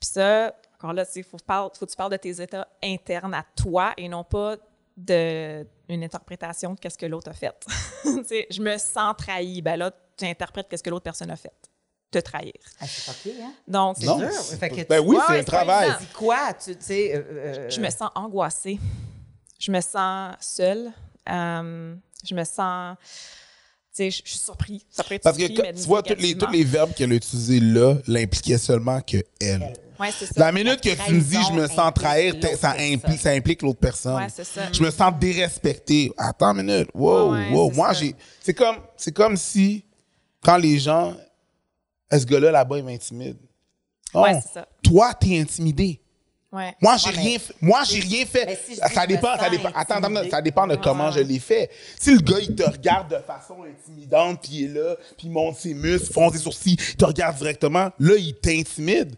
Puis ça, encore là, il faut, faut que tu parles de tes états internes à toi et non pas d'une interprétation de qu'est-ce que l'autre a fait. [LAUGHS] Je me sens trahi. Ben là, tu interprètes qu'est-ce que l'autre personne a fait. Te trahir. Ah, c'est OK, hein? Donc, Non. dur. Fait que Ben tu- oui, Ouais, c'est ouais, un c'est pas travail. évident. Dis quoi? Tu tu sais. euh, euh, je me sens angoissée. Je me sens seule. Euh, je me sens. Tu sais, je je suis surpris. Parce que quand- tu vois, tous les, tous les verbes qu'elle a utilisés là l'impliquaient seulement que elle. Ouais, c'est ça. La minute que tu me dis je me sens trahir, ça implique, ça implique l'autre personne. Ouais, c'est ça. Je me sens dérespecté. Attends une minute. Wow, Ouais, wow. c'est Moi, j'ai. C'est comme, c'est comme si, quand les gens. Est-ce que là, là-bas, il m'intimide? Non. Ouais, c'est ça. Toi, t'es intimidé. Ouais. Moi, j'ai Ouais, rien fait. Moi, j'ai rien fait. si ça dépend, ça dépend. Attends, attends, intimidée. ça dépend de comment je l'ai fait. Si le gars, il te regarde de façon intimidante, puis il est là, puis il monte ses muscles, fonce ses sourcils, il te regarde directement, là, il t'intimide.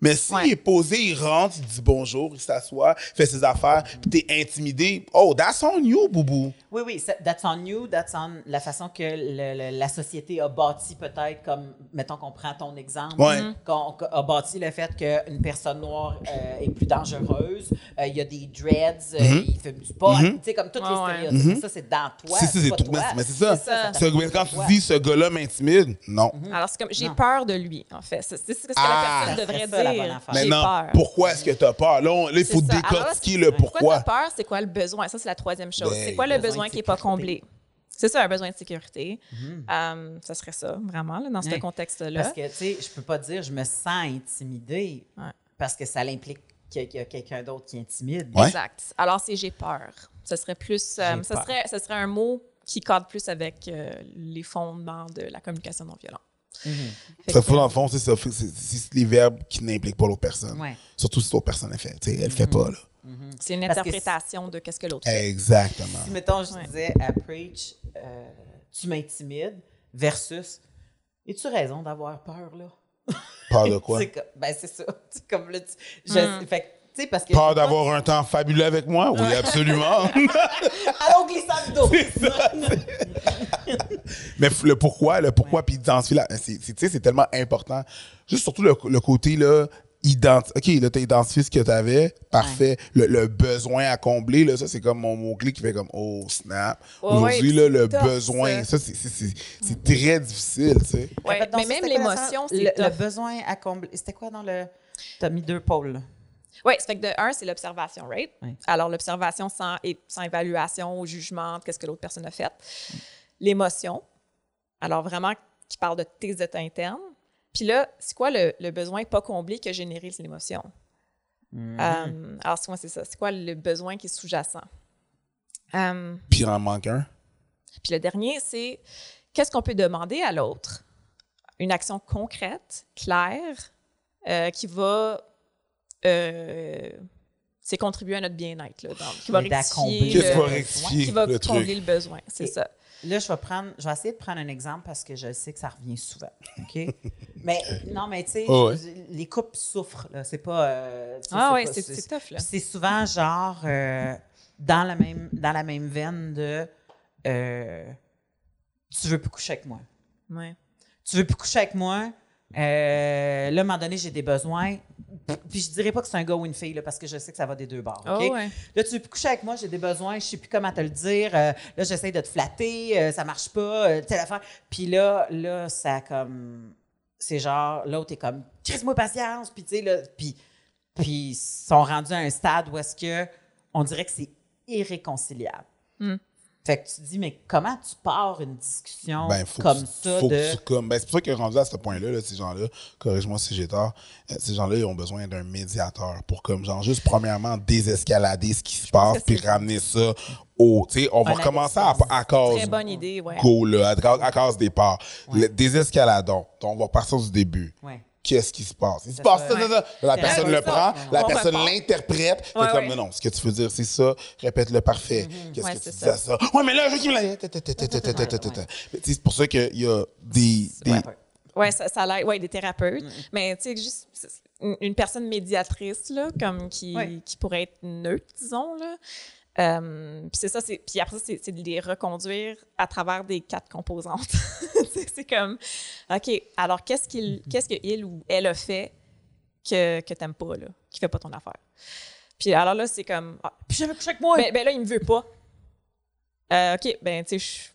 Mais s'il Ouais. est posé, il rentre, il dit bonjour, il s'assoit, fait ses affaires, puis t'es intimidé. Oh, that's on you, boubou. Oui, oui, that's on you, that's on la façon que le- le- la société a bâti peut-être, comme, mettons qu'on prend ton exemple, Ouais. qu'on a bâti le fait qu'une personne noire euh, est plus dangereuse, euh, il y a des dreads, euh, Mhm. il fait du sport, tu sais, comme Ouais, les ouais. stéréotypes. Mais Ça, c'est dans toi, C'est ça, c'est toi. Mais c'est ça. Ce- quand tu toi. dis ce gars-là m'intimide, non. Alors, c'est comme, j'ai peur de lui, en fait. C'est ce que Ah. la personne devrait ça, la bonne affaire. Maintenant, peur. pourquoi est-ce que tu as peur? Là, on- là, il faut ça. Alors là, décortiquer le Pourquoi pourquoi. tu peur? C'est quoi le besoin? Ça, c'est la troisième chose. Ben, c'est quoi le besoin qui n'est pas comblé? C'est ça, un besoin de sécurité. Euh, ça serait ça, vraiment, là, dans ce Ouais. contexte-là. Parce que, tu sais, je peux pas dire je me sens intimidée Ouais. parce que ça l'implique qu'il y a quelqu'un d'autre qui intimide. Ouais. Exact. Alors, c'est j'ai peur. Ce serait plus. euh, J'ai ça, serait, ça serait un mot qui cadre plus avec euh, les fondements de la communication non violente. Mhm. Fait Ça dans le fond, c'est les verbes qui n'impliquent pas l'autre personne. Ouais. Surtout si l'autre personne elle fait. Tu sais, elle fait pas, là. C'est une interprétation de qu'est-ce que l'autre fait. Exactement. Si, mettons, je Ouais. disais à Preach, euh, tu m'intimides, versus, es-tu raison d'avoir peur, là? Peur de [LAUGHS] quoi? C'est ben, c'est ça. C'est comme là, tu, je, Hmm. fait sais, parce que. Peur d'avoir un temps fabuleux avec moi? Oui, absolument. [LAUGHS] Allons glissade d'eau! Mais le pourquoi, le pourquoi, puis identifier la. c'est- c'est- Tu sais, c'est tellement important. Juste surtout le, le côté, là, identi OK, là, t'as identifié ce que t'avais. Parfait. Le, le besoin à combler, là, ça, c'est comme mon mot-clé qui fait comme, oh, snap. Ouais, Aujourd'hui, ouais, là, le besoin, ça, ça. c'est- très difficile, tu sais. Mais ça, même l'émotion, c'est le, le besoin à combler. C'était quoi dans le. T'as mis deux pôles, là. Oui, ça fait que de un, c'est l'observation, right? Oui. Alors, l'observation sans, et- sans évaluation, au jugement de qu'est-ce que l'autre personne a fait. L'émotion, alors vraiment qui parle de tes états internes. Puis là, c'est quoi le, le besoin pas comblé qui a généré l'émotion? Euh, alors, c'est quoi, c'est ça? C'est quoi le besoin qui est sous-jacent? Euh, Puis il en manque un. puis le dernier, c'est qu'est-ce qu'on peut demander à l'autre? Une action concrète, claire, euh, qui va euh, c'est contribuer à notre bien-être, là, donc, qui va rectifier, qui va le- rectifier qui va le combler truc? le besoin, c'est Et- ça. Là, je vais prendre, je vais essayer de prendre un exemple parce que je sais que ça revient souvent. OK? [LAUGHS] mais non, mais tu sais, Oh ouais. les couples souffrent. Là. C'est pas. euh, Ah oui, c'est c'est tough, là. C'est souvent genre euh, dans, la même, dans la même veine de euh, Tu veux plus coucher avec moi. Ouais. Tu veux plus coucher avec moi. Euh, là, à un moment donné, j'ai des besoins. Puis je dirais pas que c'est un gars ou une fille, là, parce que je sais que ça va des deux bords. Oh, ouais. Là, tu veux coucher avec moi, j'ai des besoins, je sais plus comment te le dire. euh, là, j'essaie de te flatter, euh, ça marche pas, euh, telle affaire. Puis là, là, ça comme. C'est genre, l'autre est comme, crisse-moi patience. Puis tu sais, là, puis, puis ils sont rendus à un stade où est-ce que on dirait que c'est irréconciliable. Hmm. Fait que tu te dis, mais comment tu pars une discussion Ben, faut comme que, ça faut de. que tu- comme, ben, c'est pour ça que rendu à ce point-là, là, ces gens-là, corrige-moi si j'ai tort, euh, ces gens-là, ils ont besoin d'un médiateur pour, comme, genre, juste premièrement, désescalader ce qui se passe, puis ramener ça au. Tu sais, on va Un recommencer à, à cause. Très bonne idée, ouais. Go, là, à, cause- à cause des parts. Le- Désescaladons. Donc, on va partir du début. Ouais qu'est-ce qui se passe. Il se passe ça, ça, ça. La personne le prend, la personne l'interprète. C'est comme, non, ce que tu veux dire, c'est ça. Répète-le parfait. Mhm. Qu'est-ce que tu dis à ça? Ouais, mais là, je veux qu'il me C'est pour ça qu'il y a des... Oui, ça, ça. Oui, des thérapeutes. Mm. Mais tu sais, juste une, une personne médiatrice, là, comme qui, ouais. qui pourrait être neutre, disons, là. Euh, puis c'est ça, c'est, puis après ça, c'est, c'est de les reconduire à travers des quatre composantes. [LAUGHS] c'est, c'est comme, OK, alors qu'est-ce qu'il, qu'est-ce que il ou elle a fait que, que t'aimes pas, là, qui fait pas ton affaire? Puis alors là, c'est comme, ah, Puis j'avais couché avec moi. ben, ben là, il me veut pas. Euh, OK, ben, tu sais,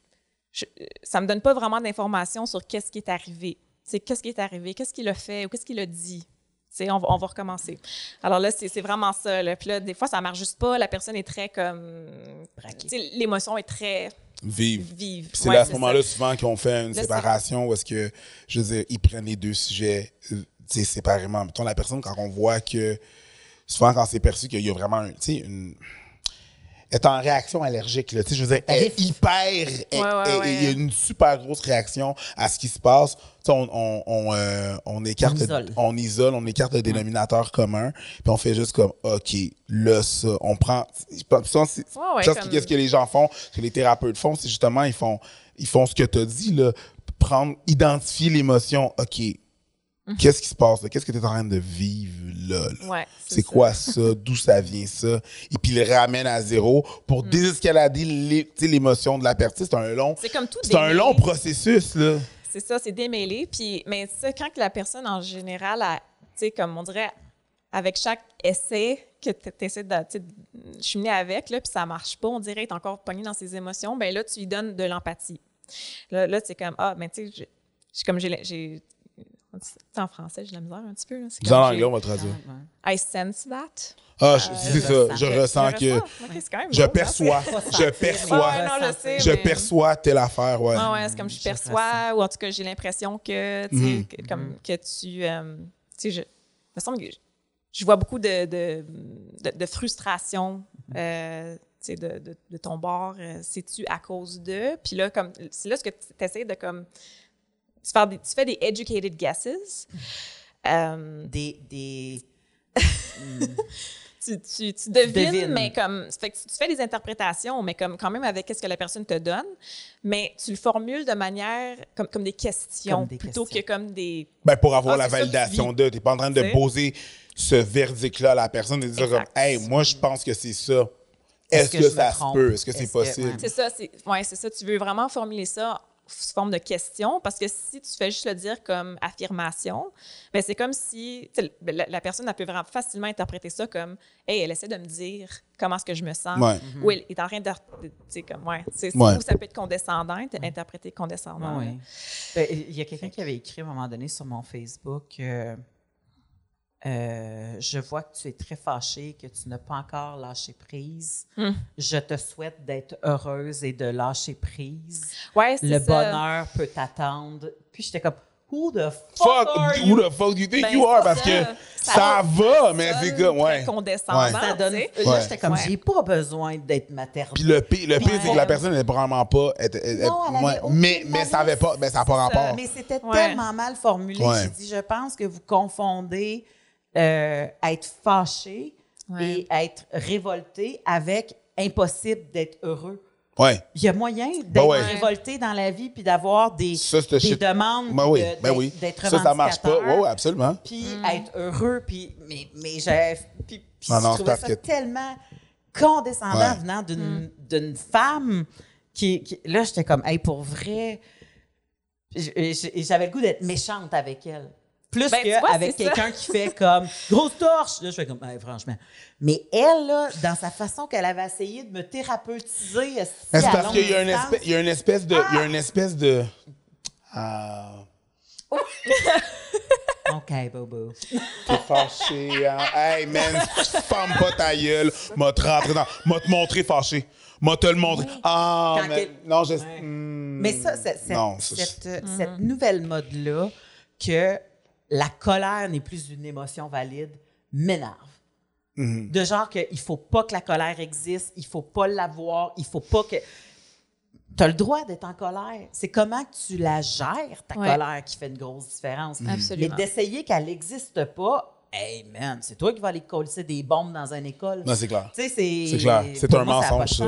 je- je- ça me donne pas vraiment d'informations sur qu'est-ce qui est arrivé. Sais, qu'est-ce qui est arrivé, qu'est-ce qu'il a fait ou qu'est-ce qu'il a dit? Tu sais, on va, on va recommencer. Alors là, c'est vraiment ça. Là. Puis là, des fois, ça marche juste pas. La personne est très comme. L'émotion est très Vive. c'est Ouais, à ce moment-là, souvent, qu'on fait une Là, séparation où est-ce que, je veux dire, ils prennent les deux sujets, euh, tu sais, séparément. Mettons, la personne, quand on voit que, souvent, quand c'est perçu qu'il y a vraiment, un- tu sais, une. Est en réaction allergique, là. Tu sais, je veux dire, elle est hyper. ouais, ouais. Il y a une super grosse réaction à ce qui se passe. Tu sais, on, on, on, euh, on écarte. On isole. on isole, on écarte le dénominateur commun, puis on fait juste comme, OK, là, ça, on prend. Je pense que qu'est-ce que les gens font, ce que les thérapeutes font, c'est justement, ils font, ils font ce que tu as dit, là, prendre, identifier l'émotion. OK, Mhm. qu'est-ce qui se passe, là? Qu'est-ce que tu es en train de vivre, là? là? Ouais, C'est ça. quoi ça? [LAUGHS] D'où ça vient ça? Et puis, il le ramène à zéro pour Mhm. désescalader l'émotion de la personne. C'est un long, C'est comme tout c'est un long processus, là. C'est ça, c'est démêlé. Puis, mais ça, quand que la personne, en général, a- tu sais, comme on dirait, avec chaque essai que tu essaies de, cheminer avec, là, puis ça marche pas, on dirait être encore pogné dans ses émotions, ben là, tu lui donnes de l'empathie. Là, là c'est comme, ah, ben tu sais, comme j'ai... j'ai- sais, en français, j'ai de la misère un petit peu. Là. C'est en anglais, on va traduire. I sense that. Ah, je- c'est je ça. ressens. Je ressens que. ressens. Ok, c'est quand même Je beau, perçois. Je perçois. ouais, non, je sais, Je mais- perçois telle affaire, ouais. Ah ouais, c'est comme je je perçois, ou en tout cas, j'ai l'impression que, tu sais, Mhm. que- comme que tu. euh, tu sais, je. Il me semble que je, je vois beaucoup de, de, de, de frustration, euh, tu sais, de, de, de ton bord. euh, C'est-tu à cause de. Puis là, comme. C'est là ce que tu essaies de, comme. Tu fais des, tu fais des educated guesses. Euh, Des. des... [LAUGHS] tu, tu, tu devines, mais comme. Fait que tu, tu fais des interprétations, mais comme quand même avec ce que la personne te donne, mais tu le formules de manière comme, comme des questions Comme des plutôt questions. que comme des. Ben, pour avoir Ah, la tu validation vis. de. T'es pas en train de Tu poser ce verdict-là à la personne et de dire comme, hey, moi, je pense que c'est ça. Est-ce que, ça se trompe? peut? Est-ce que c'est possible? C'est ça, c'est ouais, c'est ça. Tu veux vraiment formuler ça sous forme de question parce que si tu fais juste le dire comme affirmation, ben c'est comme si ben, la, la personne elle peut vraiment facilement interpréter ça comme hey, elle essaie de me dire comment est-ce que je me sens Ouais. ou elle est en train de tu sais comme ouais, c'est c'est Ouais. où ça peut être condescendant, interprété condescendant. Ben, Il y a quelqu'un qui avait écrit à un moment donné sur mon Facebook euh, euh, Je vois que tu es très fâchée, que tu n'as pas encore lâché prise. Hmm. Je te souhaite d'être heureuse et de lâcher prise. Ouais, c'est Le ça. bonheur peut t'attendre. Puis j'étais comme Who the fuck, Fuck, are who you? the fuck do you think Ben, you are? Parce ça. que Ça ça, va, mais c'est comme, ouais. condescendant. Ouais. Ça donne, tu sais. là, Ouais. j'étais comme, Ouais. j'ai pas besoin d'être maternelle. Puis le pire, le pire Ouais. c'est que la personne n'est vraiment pas. elle- elle- elle- Non, elle ouais, aucune mais, mais ça avait pas. Ben, ça n'a pas rapport. Mais c'était Ouais. tellement mal formulé. Ouais. J'ai dit, je pense que vous confondez euh, être fâché Ouais. et être révolté avec impossible d'être heureux. Ouais. Il y a moyen d'être Ben ouais. révolté dans la vie puis d'avoir des, Ça, des shit. demandes Ben oui, de- ben d'être- oui. d'être Ça, ça marche pas. ouais, absolument. Puis Mm. être heureux. Puis, mais mais j'ai, puis, puis Non, je trouvais ça que- tellement condescendant Ouais. venant d'une, Mm. d'une femme qui, qui- Là, j'étais comme, hey, pour vrai... J'avais le goût d'être méchante avec elle. Plus Ben, qu'avec quelqu'un qui fait comme [LAUGHS] grosse torche. Là, je fais comme, Hey, franchement. Mais elle, là, dans sa façon qu'elle avait essayé de me thérapeutiser, c'est parce qu'il y a une distance, espèce, il y a une espèce de, il y a une espèce de. Ah, [LAUGHS] OK, Bobo. t'es fâché, hein? Hey, man, ferme pas ta gueule. M'a te rentrer dans, m'a te montrer fâché. Moi, te le montre. Ah, Quand mais, non, je. Ouais. Hmm, Mais ça, c'est- cette, non, cette, cette nouvelle mode-là, que la colère n'est plus une émotion valide, m'énerve. Mhm. De genre qu'il ne faut pas que la colère existe, il faut pas l'avoir, il faut pas que. Tu as le droit d'être en colère. C'est comment tu la gères, ta Ouais. colère, qui fait une grosse différence. Mais Absolument. d'essayer qu'elle n'existe pas, hey man, c'est toi qui vas aller coller des bombes dans une école. Non, c'est clair. Tu sais, c'est. C'est clair. C'est un moi, mensonge.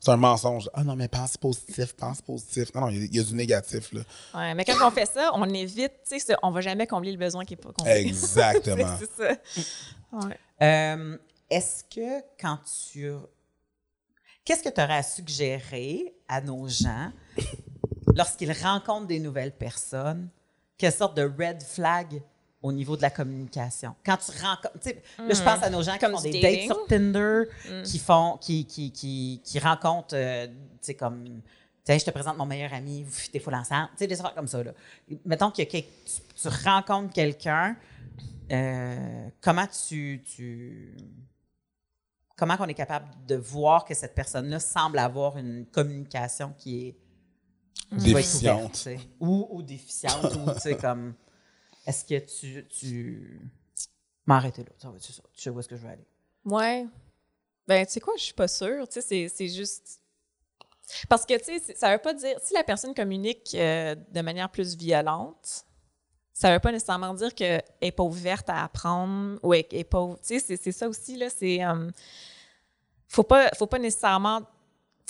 C'est un mensonge. Ah non, mais pense positif, pense positif. Non, non, il y a- il y, a du négatif, là. Ouais, mais quand on fait ça, on évite, tu sais, ça, on va jamais combler le besoin qui n'est pas comblé. [LAUGHS] Exactement. c'est ça. Ouais. Euh, Est-ce que quand tu. Qu'est-ce que tu aurais à suggérer à nos gens lorsqu'ils rencontrent des nouvelles personnes? Quelle sorte de red flag au niveau de la communication? Quand tu rencontres. tu sais, Là, je pense à nos gens qui Comme font des dating. dates sur Tinder, qui font. qui, qui, qui, qui rencontrent. euh, tu sais, comme. Tu sais, je te présente mon meilleur ami, vous fûtez full ensemble. Tu sais, des affaires comme ça. Là. Mettons que tu, tu rencontres quelqu'un, euh, comment tu, tu comment qu'on est capable de voir que cette personne-là semble avoir une communication qui est Déficiente. ouverte, ou, ou déficiente ou tu sais comme est-ce que tu tu m'arrêter là? Tu sais où est-ce que je vais aller? Ouais. Ben, tu sais quoi, je suis pas sûre. Tu sais, c'est- juste. Parce que, tu sais, ça veut pas dire. Si la personne communique euh, de manière plus violente, ça veut pas nécessairement dire qu'elle est pas ouverte à apprendre ou elle est pas. Tu sais, c'est- c'est ça aussi, là. C'est. euh, faut, pas, faut pas nécessairement.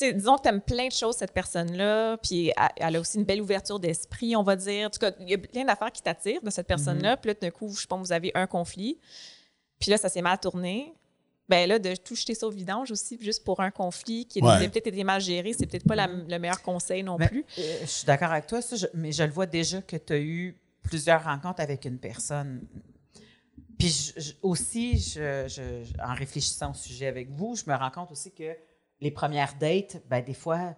Disons que tu aimes plein de choses, cette personne-là, puis elle, a aussi une belle ouverture d'esprit, on va dire. En tout cas, il y a plein d'affaires qui t'attirent de cette personne-là. Puis là, d'un coup, je sais pas, vous avez un conflit, puis là, ça s'est mal tourné. Ben là, de tout jeter ça au vidange aussi, juste pour un conflit qui Ouais. a peut-être été mal géré, c'est peut-être pas la- le meilleur conseil non plus. euh, je suis d'accord avec toi ça, je- mais je le vois déjà que tu as eu plusieurs rencontres avec une personne puis je- je- aussi je- je- je- en réfléchissant au sujet avec vous je me rends compte aussi que les premières dates ben des fois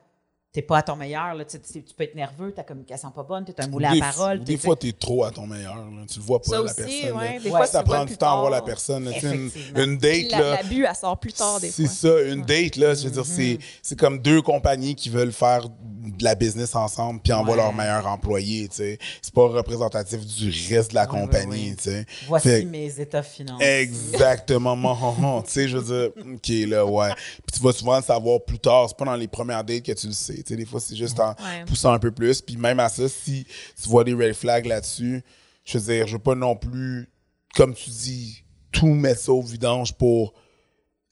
t'es pas à ton meilleur là, tu, tu peux être nerveux ta communication pas bonne t'es un moulin à parole Des t'es- fois, tu es trop à ton meilleur. là. Tu le vois pas, Ça la aussi, personne. ouais, des fois, Ouais, tu ça le vois prend du temps à voir la personne. Tu Une, une date, la- là. L'abus, elle sort plus tard des C'est fois. ça, une date, là, je veux dire, c'est, c'est comme deux compagnies qui veulent faire de la business ensemble puis envoient Ouais. leur meilleur employé, tu. C'est pas représentatif du reste de la compagnie, tu voici Fait- mes états financiers Exactement, tu sais, je veux dire, OK, là, ouais. Puis tu vas souvent le savoir plus tard, c'est pas dans les premières dates que tu le sais, tu sais, des fois, c'est juste en Ouais. poussant un peu plus, puis même à ça, si tu vois des red flags là-dessus, je veux dire, je veux pas non plus, comme tu dis, tout mettre ça au vidange pour...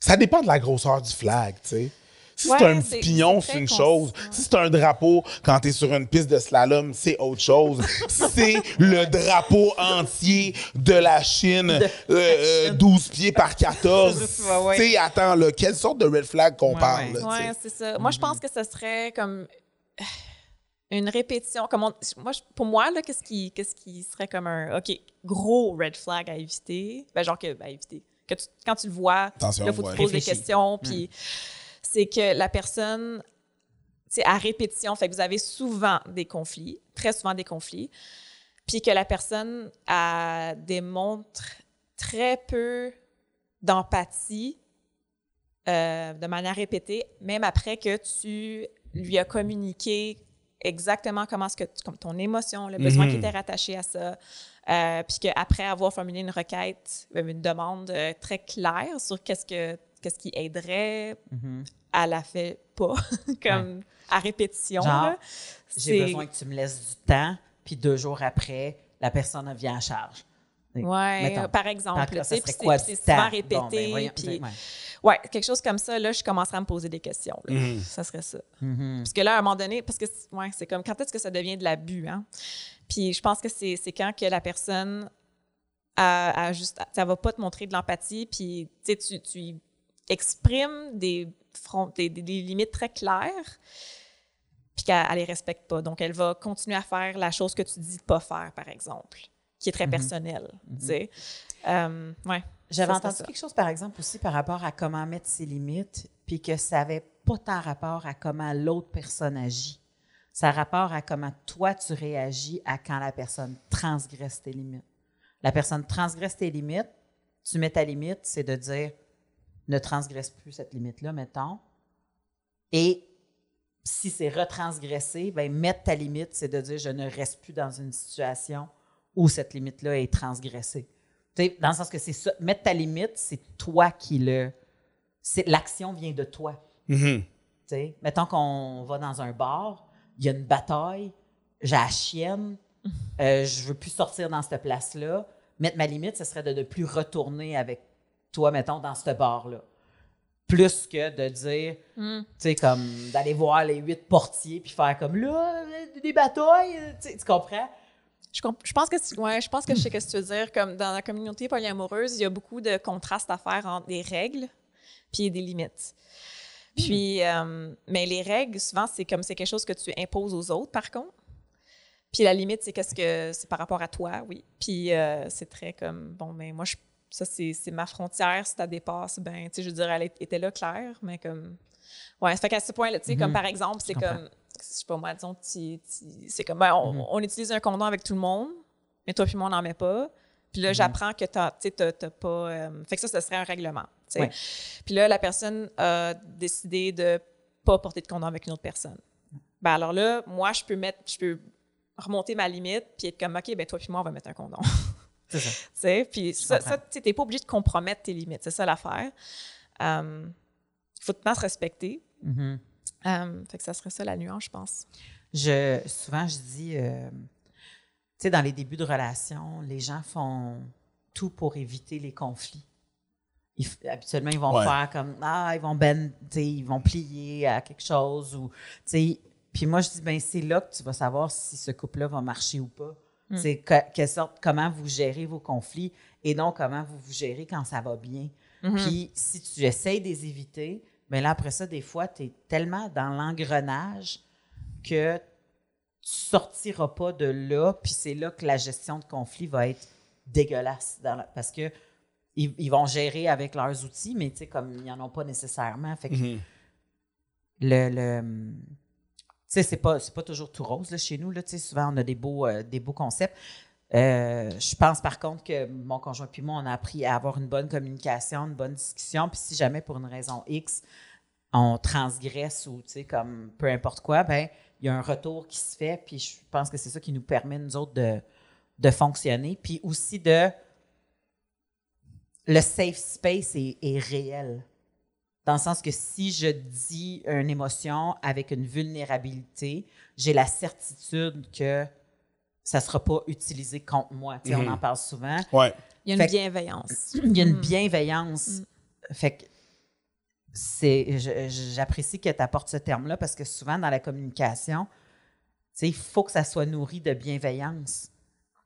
Ça dépend de la grosseur du flag, tu sais. Si Ouais, c'est un petit c'est- pignon, c'est une chose. Si c'est un drapeau quand t'es sur une piste de slalom, c'est autre chose. si [LAUGHS] c'est le drapeau entier de la Chine, euh, euh, 12 pieds par 14, [LAUGHS] Ouais, ouais. tu sais, attends, là, quelle sorte de red flag qu'on Ouais, parle? tu? Ouais, c'est ça. Moi, je pense que ce serait comme euh, une répétition. Comme on- moi, pour moi, là, qu'est-ce qui, qu'est-ce qui serait comme un OK, gros red flag à éviter? Ben, genre que, ben, éviter. Que tu- quand tu le vois, là, faut que tu poses des questions. Puis c'est que la personne, c'est à répétition. Fait que vous avez souvent des conflits, très souvent des conflits. Puis que la personne elle démontre très peu d'empathie euh, de manière répétée, même après que tu lui as communiqué exactement comment ce que comme ton émotion, le besoin qui était rattaché à ça, euh, puis qu'après avoir formulé une requête, une demande euh, très claire sur qu'est-ce que qu'est-ce qui aiderait, Mhm. Elle la fait pas, [LAUGHS] comme à répétition. J'ai besoin que tu me laisses du temps puis deux jours après la personne vient à charge euh, par exemple, c'est souvent temps? répété, Bon, ben, voyons, ouais. ouais, quelque chose comme ça, là, je commencerai à me poser des questions. là. Ça serait ça. Mhm. Parce que là, à un moment donné, parce que c'est- ouais, c'est comme quand est-ce que ça devient de l'abus, hein? Puis je pense que c'est quand que la personne a, a juste, ça va pas te montrer de l'empathie, puis tu sais, tu, tu exprimes des, front- des, des- des limites très claires, puis qu'elle elle les respecte pas. Donc elle va continuer à faire la chose que tu dis de pas faire, par exemple, qui est très personnelle. Tu sais, Euh, ouais. J'avais entendu ça. quelque chose, par exemple, aussi par rapport à comment mettre ses limites, puis que ça n'avait pas tant rapport à comment l'autre personne agit. Ça a rapport à comment toi, tu réagis à quand la personne transgresse tes limites. La personne transgresse tes limites, tu mets ta limite, c'est de dire ne transgresse plus cette limite-là, mettons. Et si c'est retransgressé, ben mettre ta limite, c'est de dire je ne reste plus dans une situation où cette limite-là est transgressée. Tu sais, dans le sens que c'est ça. Mettre ta limite, c'est toi qui le. c'est- L'action vient de toi. Tu sais, mettons qu'on va dans un bar, il y a une bataille, j'ai la chienne, [LAUGHS] euh, je veux plus sortir dans cette place-là. Mettre ma limite, ce serait de ne plus retourner avec toi, mettons, dans ce bar-là. Plus que de dire, tu sais, comme d'aller voir les huit portiers puis faire comme là, des batailles, tu comprends? Je, je pense que tu- ouais, je pense que je sais ce que tu veux dire. Comme dans la communauté polyamoureuse, il y a beaucoup de contrastes à faire entre des règles puis des limites. Puis, euh, mais les règles, souvent, c'est comme c'est quelque chose que tu imposes aux autres, par contre. Puis la limite, c'est qu'est-ce que c'est par rapport à toi, oui. Puis euh, c'est très comme bon, mais moi, je, ça c'est ma frontière. Si tu dépasse, ben, tu sais, je veux dire, elle était là claire, mais comme ouais, ça fait qu'à ce point-là, tu sais, comme par exemple, c'est comme je sais pas moi, disons, c'est comme ben, on, on utilise un condom avec tout le monde, mais toi puis moi on n'en met pas. Puis là, j'apprends que t'as, tu t'as pas. euh, fait que ça, ce serait un règlement. Ouais. Puis là, la personne a décidé de pas porter de condom avec une autre personne. Ben alors là, moi, je peux mettre, je peux remonter ma limite puis être comme, OK, ben toi puis moi, on va mettre un condom. [LAUGHS] C'est ça. Tu sais, puis ça, tu t'es pas obligé de compromettre tes limites. C'est ça l'affaire. Il faut tout le temps se respecter. Mhm. Euh, fait que ça serait ça la nuance, je pense. Je, souvent, je dis, euh, tu sais, dans les débuts de relation, les gens font tout pour éviter les conflits. Ils habituellement, ils vont Ouais. faire comme, ah, ils vont sais, ils vont plier à quelque chose ou, tu sais. Puis moi, je dis, ben c'est là que tu vas savoir si ce couple-là va marcher ou pas. C'est que- sorte, comment vous gérez vos conflits et non comment vous vous gérez quand ça va bien. Puis si tu essayes de les éviter, ben là, après ça, des fois, tu es tellement dans l'engrenage que tu sortiras pas de là, puis c'est là que la gestion de conflit va être dégueulasse. dans la- parce que ils, ils vont gérer avec leurs outils, mais tu sais, comme ils n'en ont pas nécessairement. Fait que Mhm. le. le tu sais, c'est pas, pas toujours tout rose là, chez nous. Là, souvent, on a des beaux, euh, des beaux concepts. Euh, je pense par contre que mon conjoint puis moi, on a appris à avoir une bonne communication, une bonne discussion. Puis si jamais pour une raison X, on transgresse ou tu sais, comme peu importe quoi, ben il y a un retour qui se fait. Puis je pense que c'est ça qui nous permet, nous autres, de, de fonctionner. Puis aussi de. Le safe space est réel. Dans le sens que si je dis une émotion avec une vulnérabilité, j'ai la certitude que ça ne sera pas utilisé contre moi. Tu sais, On en parle souvent. Ouais. Il y a une bienveillance. [CLEARS THROAT] Il y a une bienveillance. Fait que c'est, j'apprécie que tu apportes ce terme-là parce que souvent dans la communication, tu sais, il faut que ça soit nourri de bienveillance.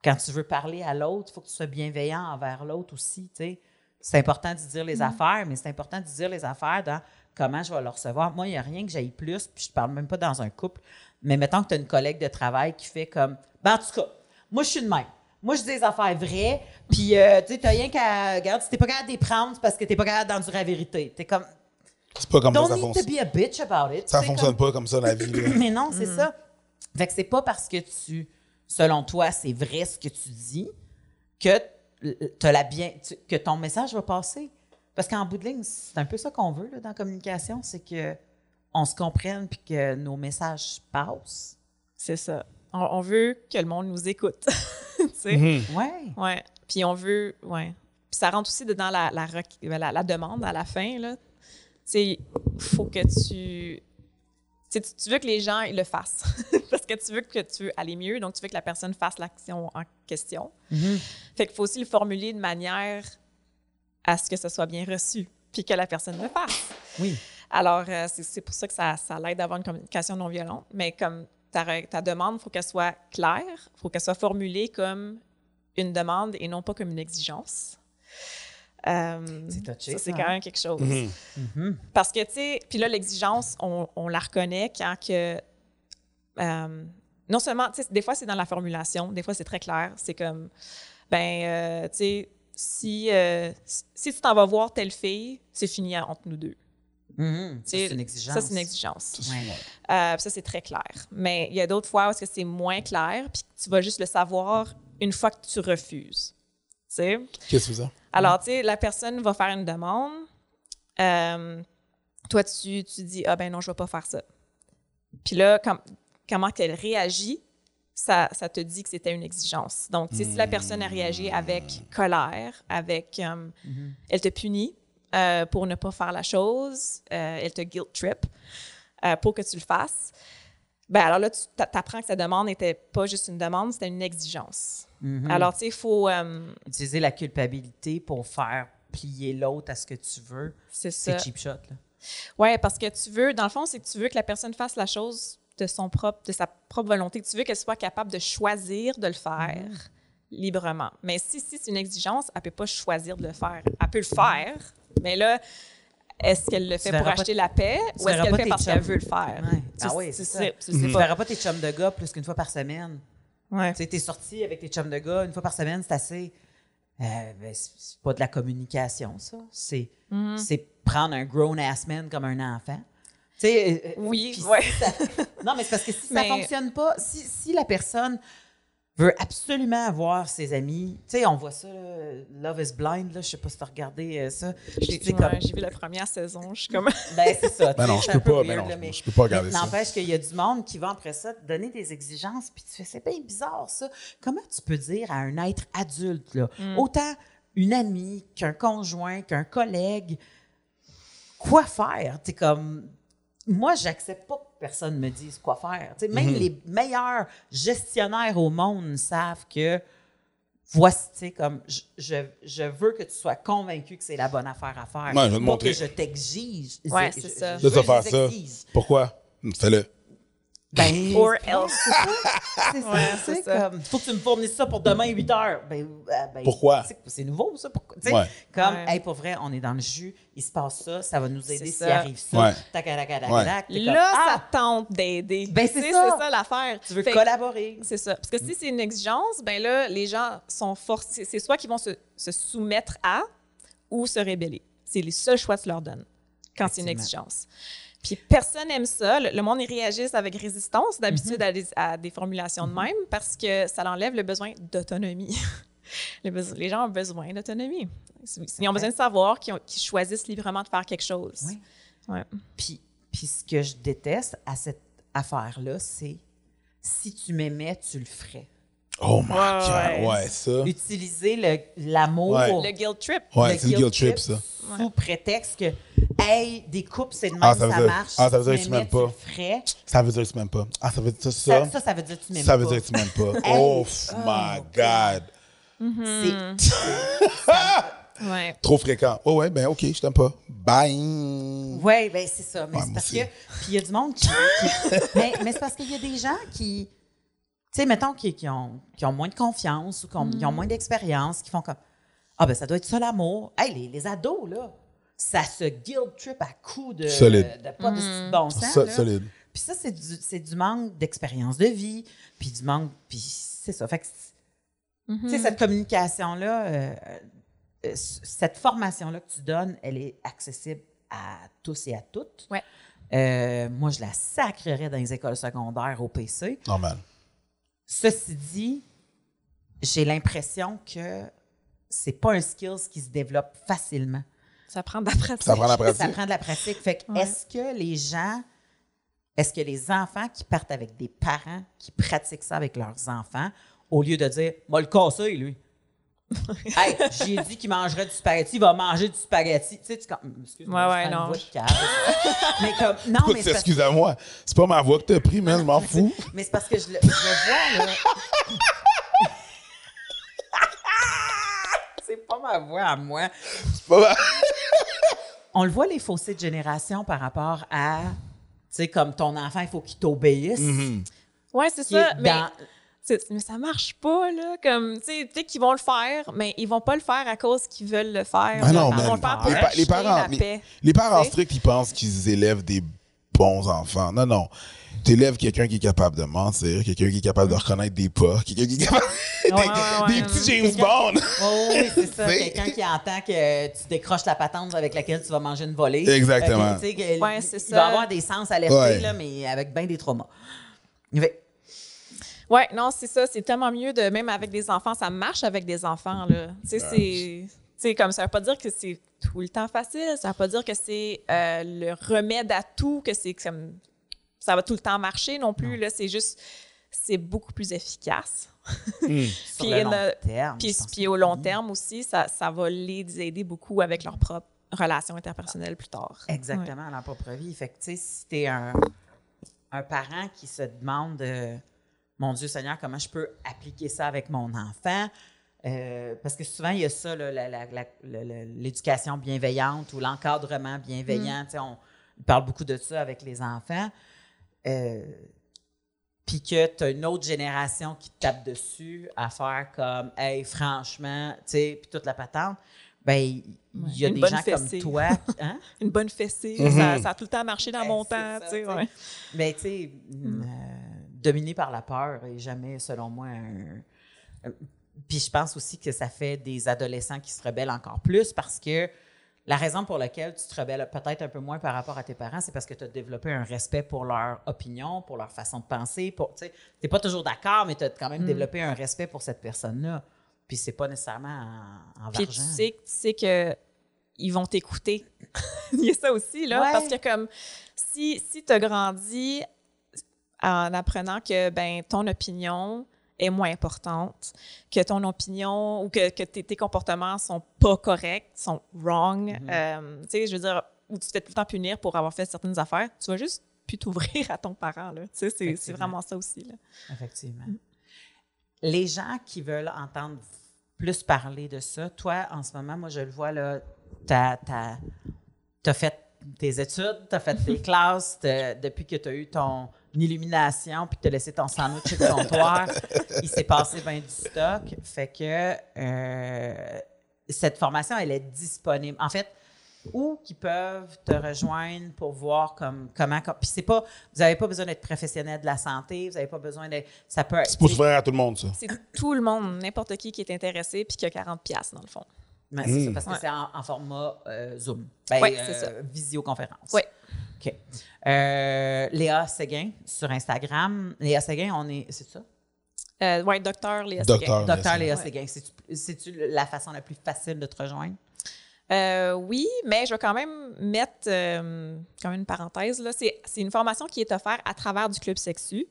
Quand tu veux parler à l'autre, il faut que tu sois bienveillant envers l'autre aussi. tu sais. C'est important de dire les affaires, mais c'est important de dire les affaires dans comment je vais le recevoir. Moi, il n'y a rien que j'aille plus, puis je parle même pas dans un couple, mais mettons que tu as une collègue de travail qui fait comme, ben, en tout cas, moi, je suis de même. Moi, je dis des affaires vraies, puis euh, tu sais, t'as rien qu'à. Regarde, si t'es pas capable de les prendre, c'est parce que t'es pas capable d'endurer la vérité. T'es comme, C'est pas comme ça don't ça need to fonctionne. be a bitch about it. Ça fonctionne comme- pas comme ça dans la vie. là. [LAUGHS] mais non, c'est ça. Fait que c'est pas parce que tu, selon toi, c'est vrai ce que tu dis que t'as la bien, tu- que ton message va passer. Parce qu'en bout de ligne, c'est un peu ça qu'on veut là, dans la communication, c'est que on se comprenne puis que nos messages passent. C'est ça. On, on veut que le monde nous écoute. [LAUGHS] tu sais? Mhm. Ouais. Ouais. Puis on veut. Ouais. Puis ça rentre aussi dedans la, la, req- la, la demande à la fin. Là. Tu sais, faut que tu. Tu sais, Tu tu veux que les gens ils le fassent. [LAUGHS] Parce que tu veux que tu veux aller mieux, donc tu veux que la personne fasse l'action en question. Fait qu'il faut aussi le formuler de manière à ce que ce soit bien reçu, puis que la personne le fasse. Oui. Alors, euh, c'est c'est pour ça que ça, ça l'aide d'avoir une communication non violente. Mais comme ta demande, il faut qu'elle soit claire, il faut qu'elle soit formulée comme une demande et non pas comme une exigence. Euh, C'est touché, ça, c'est quand hein? même quelque chose. Mhm. Parce que, tu sais, puis là, l'exigence, on, on la reconnaît quand que. euh, non seulement, tu sais, des fois, c'est dans la formulation, des fois, c'est très clair. C'est comme, ben, euh, tu sais, si, euh, si- si tu t'en vas voir telle fille, c'est fini entre nous deux. Mhm. C'est une exigence. Ça, c'est une exigence. Ouais. Euh, ça, c'est très clair. Mais il y a d'autres fois où est-ce que c'est moins clair, puis tu vas juste le savoir une fois que tu refuses. Qu'est-ce que c'est ça? Alors, tu sais, la personne va faire une demande. euh, toi, tu, tu dis, ah ben non, je vais pas faire ça. Puis là, com- comment qu'elle réagit, ça, ça te dit que c'était une exigence. Donc, tu sais, si la personne a réagi avec colère, avec, euh, elle te punit euh, pour ne pas faire la chose, euh, elle te guilt trip euh, pour que tu le fasses, ben alors là, tu apprends que sa demande n'était pas juste une demande, c'était une exigence. Alors, tu sais, il faut... euh, Utiliser la culpabilité pour faire plier l'autre à ce que tu veux, c'est ça. c'est cheap shot. Là. Oui, parce que tu veux, dans le fond, c'est que tu veux que la personne fasse la chose de son propre, de sa propre volonté. Tu veux qu'elle soit capable de choisir de le faire librement. Mais si, si c'est une exigence, elle peut pas choisir de le faire. Elle peut le faire, mais là, est-ce qu'elle le fait pour acheter la paix ou est-ce qu'elle le fait parce qu'elle veut le faire? Ah oui, c'est ça. sais- tu ne verras pas tes chums de gars plus qu'une fois par semaine. Ouais. Tu t'es sorti avec tes chums de gars une fois par semaine, c'est assez. Euh, ben, c'est pas de la communication, ça. C'est c'est prendre un grown-ass man comme un enfant. Tu sais, euh, Oui, ouais. si ça- non, mais c'est parce que si ça [LAUGHS] Mais- fonctionne pas, si, si la personne veut absolument avoir ses amis, tu sais, on voit ça, là, Love is Blind, là, je sais pas si tu as regardé euh, ça. J'ai ouais, comme- vu la première saison, je suis comme... [LAUGHS] ben, c'est ça. Ben tu non, sais, je peux pas, ben non, là, mais- je peux pas regarder mais ça. N'empêche qu'il y a du monde qui va après ça te donner des exigences, puis tu fais, c'est bien bizarre ça. Comment tu peux dire à un être adulte, là, Mm. autant une amie qu'un conjoint, qu'un collègue, quoi faire? Tu comme. Moi, j'accepte pas personne me dise quoi faire. Tu sais, même Mm-hmm. les meilleurs gestionnaires au monde savent que voici, tu sais, comme je, je, je veux que tu sois convaincu que c'est la bonne affaire à faire. Ouais, je vais te Pas montrer. que je t'exige. Ouais, c'est ça. je faire ça. Pourquoi? Fais-le. Ben, [LAUGHS] Or else. [LAUGHS] c'est ça. Ouais, c'est ça. comme, faut que tu me fournisses ça pour demain 8 heures. Ben, euh, ben, Pourquoi? c'est- nouveau, ça. Sais, Ouais. Comme, Ouais. hey, pour vrai, on est dans le jus, il se passe ça, ça va nous aider s'il ça. arrive ça. Ouais. Tac, tac, tac, tac, Ouais. tac. T'es comme, Là, ah, ça tente d'aider. Ben, c'est ça. C'est ça l'affaire. tu veux Fait- collaborer. C'est ça. Parce que si c'est une exigence, ben là, les gens sont forcés. C'est soit qu'ils vont se, se soumettre à ou se rébeller. C'est les seuls choix que tu leur donnes quand c'est une exigence. Puis personne n'aime ça. Le, le monde, ils réagissent avec résistance d'habitude Mhm. à, des, à des formulations de même parce que ça enlève le besoin d'autonomie. [LAUGHS] Beso- les gens ont besoin d'autonomie. Ils ont besoin de savoir qu'ils choisissent librement de faire quelque chose. Oui. Ouais. Puis, puis ce que je déteste à cette affaire-là, c'est si tu m'aimais, tu le ferais. Oh my Ouais, God. ouais. Ouais, ça. Utiliser le- l'amour. Ouais. Le guilt trip. Ouais, c'est le guilt trip, ça. Sous prétexte que, hey, des couples, c'est de même, Ah, ça, ça dire- marche. ah, ça veut dire que tu m'aimes pas. Ça veut dire que tu m'aimes pas. Ah, ça veut dire ça? Ça, Ça, ça, ça veut dire que tu m'aimes ça pas. veut dire que tu m'aimes pas. [LAUGHS] Hey. Oh Oh, my God. C'est- [LAUGHS] Ouais. Trop fréquent. Oh ouais, ben OK, je t'aime pas. Bye. Oui, ben c'est ça. Mais Ouais, c'est parce aussi. que. Puis il y a du monde qui. qui- [LAUGHS] mais mais c'est parce qu'il y a des gens qui. Tu sais, mettons, qui, qui ont, qui ont moins de confiance ou qui ont, qui ont moins d'expérience, qui font comme. Ah, ben ça doit être ça l'amour. Hey, les, les ados, là, ça se guilt trip à coups de. Solide. De, pas de si bon sens. So- là. solide. Puis ça, c'est du, c'est du manque d'expérience de vie, puis du manque. Puis c'est ça. Fait que. sais, cette communication-là, euh, euh, cette formation-là que tu donnes, elle est accessible à tous et à toutes. Ouais. Euh, moi, je la sacrerais dans les écoles secondaires au PC. Normal. Ceci dit, j'ai l'impression que c'est pas un skills qui se développe facilement. Ça prend de la pratique. Ça prend la Ça pratique. prend de la pratique. Fait que Ouais. est-ce que les gens, est-ce que les enfants qui partent avec des parents qui pratiquent ça avec leurs enfants, au lieu de dire, moi le casser, lui. [LAUGHS] hey, j'ai dit qu'il mangerait du spaghetti, il va manger du spaghetti. Tu sais, tu comme, excuse-moi, Ouais, ouais, je non. voix de cave. mais comme, non, Écoute, mais c'est parce, excuse-moi. C'est pas ma voix que t'as pris, man. Je m'en [LAUGHS] fous. mais c'est parce que je le, je le vois, là. [LAUGHS] c'est pas ma voix à moi. C'est pas ma- on le voit les fossés de génération par rapport à, tu sais, comme ton enfant, il faut qu'il t'obéisse. Ouais, c'est Qui est ça. Mais, dans- c'est- mais ça marche pas, là. Comme, tu sais, peut-être qu'ils vont le faire, mais ils vont pas le faire à cause qu'ils veulent le faire. Ah non, ils vont le faire pour Les, pa- les parents, la les, paix. les parents Tu sais? stricts, ils pensent qu'ils élèvent des bons enfants. Non, non. Tu élèves quelqu'un qui est capable de mentir, quelqu'un qui est capable de reconnaître des pas, quelqu'un qui est capable. des, Ouais, ouais, [LAUGHS] des ouais. petits James Bond. [LAUGHS] Oh oui, c'est ça. [LAUGHS] Quelqu'un qui entend que tu décroches la patente avec laquelle tu vas manger une volée. Exactement. Euh, tu sais, que- Ouais, c'est il ça. va avoir des sens alertés, Ouais. là, mais avec bien des traumas. Fait- Ouais, non, c'est ça. C'est tellement mieux de, même avec des enfants, ça marche avec des enfants, là. Tu sais, c'est. Sais, comme ça veut pas dire que c'est tout le temps facile, ça veut pas dire que c'est euh, le remède à tout, que c'est comme ça va tout le temps marcher non plus. Là, c'est juste, c'est beaucoup plus efficace. [LAUGHS] Sur Puis, le long terme, Puis, au long terme aussi, ça, ça va les aider beaucoup avec leurs propres relations interpersonnelles plus tard. Exactement, à leur propre vie. Fait que, tu sais, si t'es un, un parent qui se demande, euh, mon Dieu Seigneur, comment je peux appliquer ça avec mon enfant? Euh, parce que souvent, il y a ça, l'éducation bienveillante ou l'encadrement bienveillant. Sais, On parle beaucoup de ça avec les enfants. Euh, Puis que tu as une autre génération qui te tape dessus à faire comme, hey, franchement, tu sais, puis toute la patente. Ben, il y a Une des gens fessée. comme toi. [LAUGHS] Hein? Une bonne fessée, Mhm. ça, ça a tout le temps marché dans Ben, mon temps. tu sais, ouais. Mais tu sais, euh, dominé par la peur est jamais, selon moi, un. Puis je pense aussi que ça fait des adolescents qui se rebellent encore plus parce que la raison pour laquelle tu te rebelles peut-être un peu moins par rapport à tes parents, c'est parce que tu as développé un respect pour leur opinion, pour leur façon de penser. Tu n'es pas toujours d'accord, mais tu as quand même développé un respect pour cette personne-là. Puis c'est pas nécessairement en, en Puis tu sais, tu sais que ils vont t'écouter. [LAUGHS] Il y a ça aussi, là. Ouais. Parce que comme si, si tu as grandi en apprenant que ben ton opinion est moins importante, que ton opinion ou que, que tes, tes comportements sont pas corrects, sont wrong, Mm-hmm. euh, tu sais, je veux dire, ou tu te fais tout le temps punir pour avoir fait certaines affaires, tu vas juste plus t'ouvrir [LAUGHS] à ton parent, là. Tu sais, c'est- vraiment ça aussi, là. Effectivement. Les gens qui veulent entendre plus parler de ça, toi, en ce moment, moi, je le vois, là, tu as, fait tes études, tu as fait tes [LAUGHS] classes, t'as- depuis que tu as eu ton illumination, puis que tu as laissé ton sandwich au comptoir, [LAUGHS] il s'est passé bien du stock. Fait que euh, cette formation, elle est disponible. En fait, où qui peuvent te rejoindre pour voir comme comment comme- puis c'est pas vous n'avez pas besoin d'être professionnel de la santé vous n'avez pas besoin de ça peut C'est pour à tout le monde, ça. C'est tout le monde, n'importe qui qui est intéressé puis qui a 40 pièces dans le fond. Ben, c'est ça, parce que Ouais. c'est en, en format euh, Zoom. Ben, euh, c'est ça. Visioconférence. Oui. OK. Euh, Léa Séguin sur Instagram. Léa Séguin, on est. C'est ça? Euh, ouais, docteur Léa. Séguin. Docteur Léa. Séguin. C'est-tu la façon la plus facile de te rejoindre? Euh, oui, mais je vais quand même mettre euh, quand même une parenthèse. Là. C'est, c'est une formation qui est offerte à travers du Club Sexu.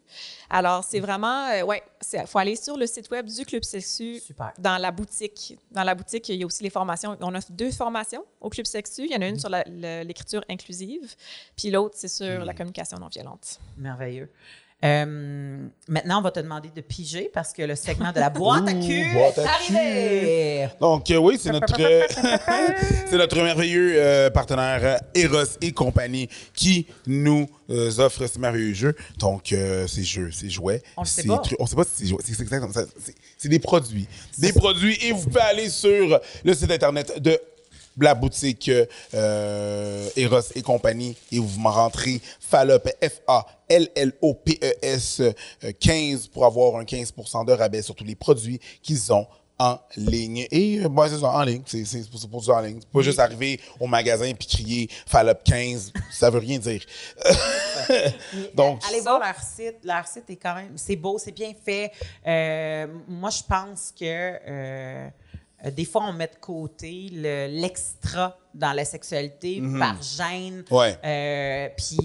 Alors, c'est vraiment, euh, ouais, il faut aller sur le site web du Club Sexu Super. dans la boutique. Dans la boutique, il y a aussi les formations. On a deux formations au Club Sexu. Il y en a une sur la- le- l'écriture inclusive, puis l'autre, c'est sur la communication non violente. Merveilleux. Euh, maintenant, on va te demander de piger parce que le segment de la boîte à cul boîte est arrivé. Donc, euh, oui, c'est notre, [LAUGHS] c'est notre merveilleux euh, partenaire Eros et compagnie qui nous offre ce merveilleux jeu. Donc, euh, ces jeux, ces jouets. On le sait pas. On sait pas si c'est. C'est c'est ça. C'est- C'est des produits. Des produits. Et vous pouvez aller sur le site Internet de la boutique euh, Eros et compagnie et vous m'en rentrez FALOP, F-A-L-L-O-P-E-S euh, 15 pour avoir un 15 de rabais sur tous les produits qu'ils ont en ligne. Et euh, bon, c'est ça, en ligne. C'est c'est pour, c'est pour ça en ligne. C'est pas juste arriver au magasin puis crier FALOP 15. Ça veut rien dire. [LAUGHS] Donc, Allez voir leur site. Leur site est quand même. C'est beau, c'est bien fait. Euh, moi, je pense que euh, des fois, on met de côté le- l'extra dans la sexualité par gêne. Ouais. Euh, Puis,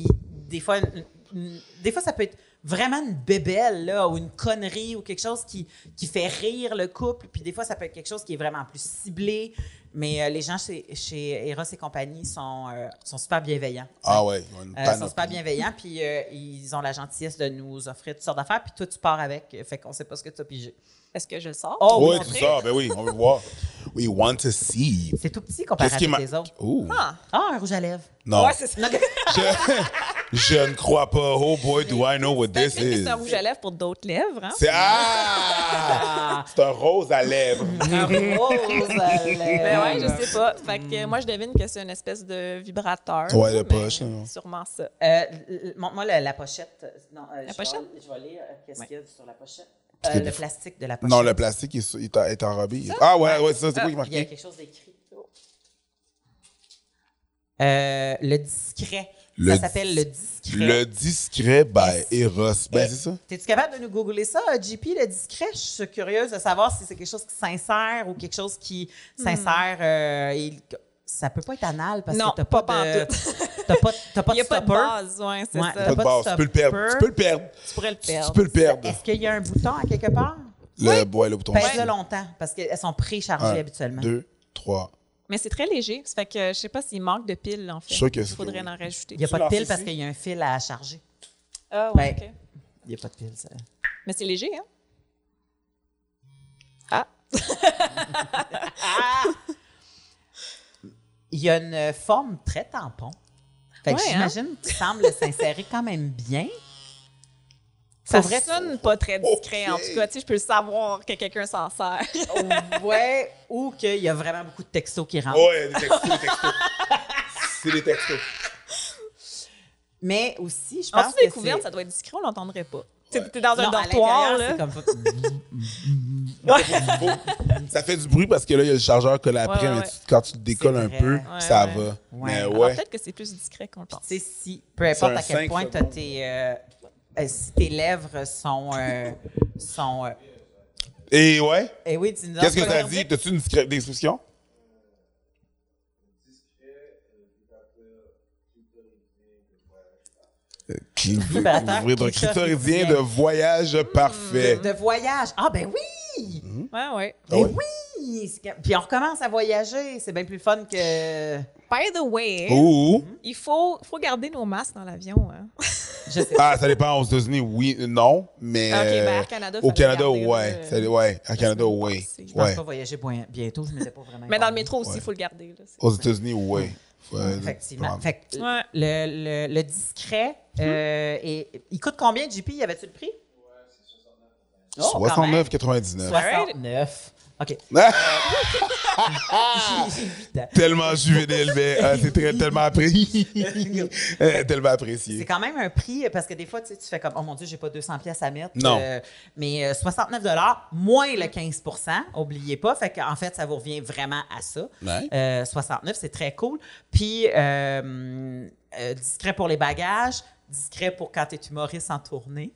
des fois, une- une- des fois, ça peut être vraiment une bébelle là, ou une connerie ou quelque chose qui, qui fait rire le couple. Puis, des fois, ça peut être quelque chose qui est vraiment plus ciblé. Mais euh, les gens chez, chez Eros et compagnie sont, euh, sont super bienveillants. ah ouais, ils Euh, sont super bienveillants, puis euh, ils ont la gentillesse de nous offrir toutes sortes d'affaires, puis toi, tu pars avec. Fait qu'on sait pas ce que tu as pigé. Est-ce que je le sors? Oh, Oui, oui, tout ça. Ben oui, on veut voir. We want to see. C'est tout petit comparé ma- les autres. Ouh. Ah! Ah, un rouge à lèvres. Non. Ouais, c'est ça. je, [LAUGHS] [LAUGHS] je ne crois pas. Oh boy, do I know what this is. c'est un rouge à lèvres pour d'autres lèvres. Hein? C'est ah! C'est un rose à lèvres. Un rose à lèvres. [LAUGHS] Ben ouais, je sais pas. Fait que moi, je devine que c'est une espèce de vibrateur. Ouais, de poche, là. Sûrement ça. Euh, Montre-moi la, la pochette. Non, euh, La je pochette? Vais, je vais lire euh, qu'est-ce Ouais. qu'il y a sur la pochette. Euh, le plastique de la pochette. Non, le plastique est, est, est enrobé. Ah ouais, ouais, c'est ça. C'est quoi qui est Il y a marqué? quelque chose d'écrit. Euh, le discret. Le ça s'appelle le discret. Le discret by Eros. Ben, Eh, c'est ça? T'es-tu capable de nous googler ça, JP, le discret? Je suis curieuse de savoir si c'est quelque chose qui s'insère ou quelque chose qui s'insère. euh, et ça peut pas être anal parce Non, que t'as pas pas, de. pantoute. [LAUGHS] T'as pas, t'as pas Il de pas de base, ouais, c'est Ouais, ça. t'as Pas de pas de base. Tu peux le perdre. Tu peux le perdre. Tu pourrais le Tu perdre. peux le perdre. Est-ce qu'il y a un bouton à quelque part? Le, ouais, le bouton. Pèse-le longtemps parce qu'elles sont préchargées habituellement. deux, trois. Mais c'est très léger. Ça fait que je sais pas s'il manque de piles, en fait. Sûr que Il faudrait en rajouter. Il n'y a pas de pile parce qu'il y a un fil à charger. Ah, ouais, Ben, ok. Il n'y a pas de pile, ça. Mais c'est léger, hein? Ah, [LAUGHS] Il y a une forme très tampon. Fait que Ouais, j'imagine qu'il semble s'insérer quand même bien. Ça vrai, sonne pas très discret, en tout cas. Tu sais, je peux le savoir que quelqu'un s'en sert. Ouais, ou qu'il y a vraiment beaucoup de textos qui rentrent. Ouais, des textos, des textos. C'est des textos. Mais aussi, je En pense des que c'est... ça doit être discret, on l'entendrait pas. Tu sais, T'es dans un Non, dortoir, là. c'est comme... [LAUGHS] Ça fait du bruit parce que là, il y a le chargeur collé après, ouais, mais ouais. tu- quand tu le décolles un peu, Ouais, ça ouais. va. Ouais. Mais Alors ouais. peut-être que c'est plus discret qu'on le pense. Tu sais, si, peu importe à quel point ça, t'as bon. tes... euh, si tes lèvres sont... euh, [LAUGHS] sont euh, Et ouais, eh oui, dis-nous qu'est-ce que donc, ça dit? T'as-tu une description? Vibrateur Vibrateur clitoridien. clitoridien de voyage parfait. De voyage. Ah, ben oui! Ouais, ouais. Ah Ben ouais? oui! Puis on recommence à voyager. C'est bien plus fun que... By the way, Ou, il faut, faut garder nos masques dans l'avion. Hein. [LAUGHS] Je sais ah, ça dépend aux États-Unis, oui, non, mais. Ok, ben, euh, Air Canada, Au Canada, ouais. Ça- ouais, Air Canada, oui. Je pense Ouais. pas voyager bientôt. Je ne m'étais pas vraiment Mais dans le métro aussi, il Ouais. faut le garder. Là. Aux États-Unis, oui. Effectivement. Fait que Ouais. le, le, le discret, euh, et, il coûte combien, JP? Y avait-tu le prix? Oh, quand même. 69,99. 69. OK. [LAUGHS] Ans. tellement juvénile, mais euh, c'est très- tellement apprécié. Euh, [LAUGHS] [LAUGHS] tellement C'est apprécié. quand même un prix parce que des fois, tu, sais, tu fais comme, oh mon Dieu, j'ai pas 200 pièces à mettre. Non. Euh, mais euh, 69 moins le 15% oubliez pas. Fait qu'en fait, ça vous revient vraiment à ça. Ouais. Euh, 69, c'est très cool. Puis, euh, euh, discret pour les bagages, discret pour quand tu es humoriste en tournée.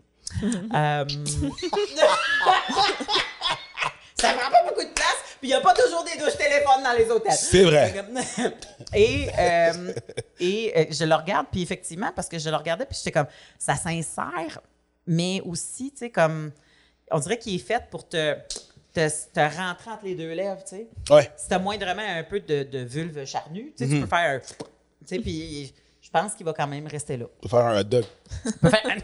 Ça prend pas beaucoup de place, puis il n'y a pas toujours des douches téléphones dans les hôtels. C'est vrai. [LAUGHS] Et, euh, et euh, je le regarde, puis effectivement, parce que je le regardais, puis j'étais comme, ça s'insère, mais aussi, tu sais, comme, on dirait qu'il est fait pour te, te, te rentrer entre les deux lèvres, tu sais. Ouais. Si t'as moindrement un peu de, de vulve charnue, tu sais, tu peux faire un, tu sais, puis je pense qu'il va quand même rester là. Je vais faire un hot dog. [LAUGHS] Tu peux faire un-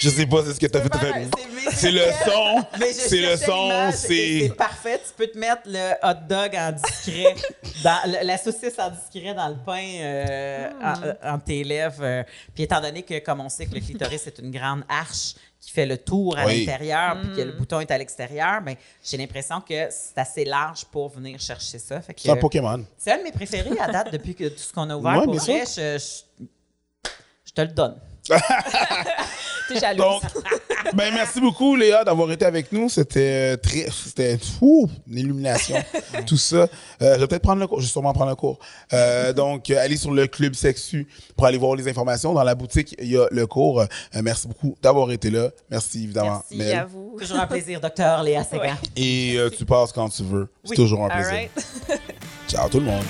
Je sais pas, c'est ce que t'as fait. fait. C'est le son. C'est le son. C'est. C'est parfait. Tu peux te mettre le hot dog en discret, [LAUGHS] dans, le- la saucisse en discret dans le pain euh, en, euh, entre tes lèvres. euh. Puis étant donné que, comme on sait que le clitoris est une grande arche qui fait le tour à Oui. l'intérieur, puis que le bouton est à l'extérieur, ben, j'ai l'impression que c'est assez large pour venir chercher ça. C'est un Pokémon. c'est un de mes préférés à date depuis que tout ce qu'on a ouvert. Ouais, pour bien vrai, je, je- je te le donne. [LAUGHS] T'es jaloux. Donc, ben merci beaucoup Léa d'avoir été avec nous. C'était euh, très, c'était fou, une illumination, [LAUGHS] tout ça. Euh, je vais peut-être prendre le cours. Je vais sûrement prendre le cours. Euh, donc, allez sur le club Sexu pour aller voir les informations. Dans la boutique, il y a le cours. Euh, merci beaucoup d'avoir été là. Merci évidemment. Merci Mel. à vous. Toujours un plaisir, docteur Léa. Ouais. Et euh, tu passes quand tu veux. C'est Oui. toujours un All plaisir. right. [LAUGHS] Ciao tout le monde.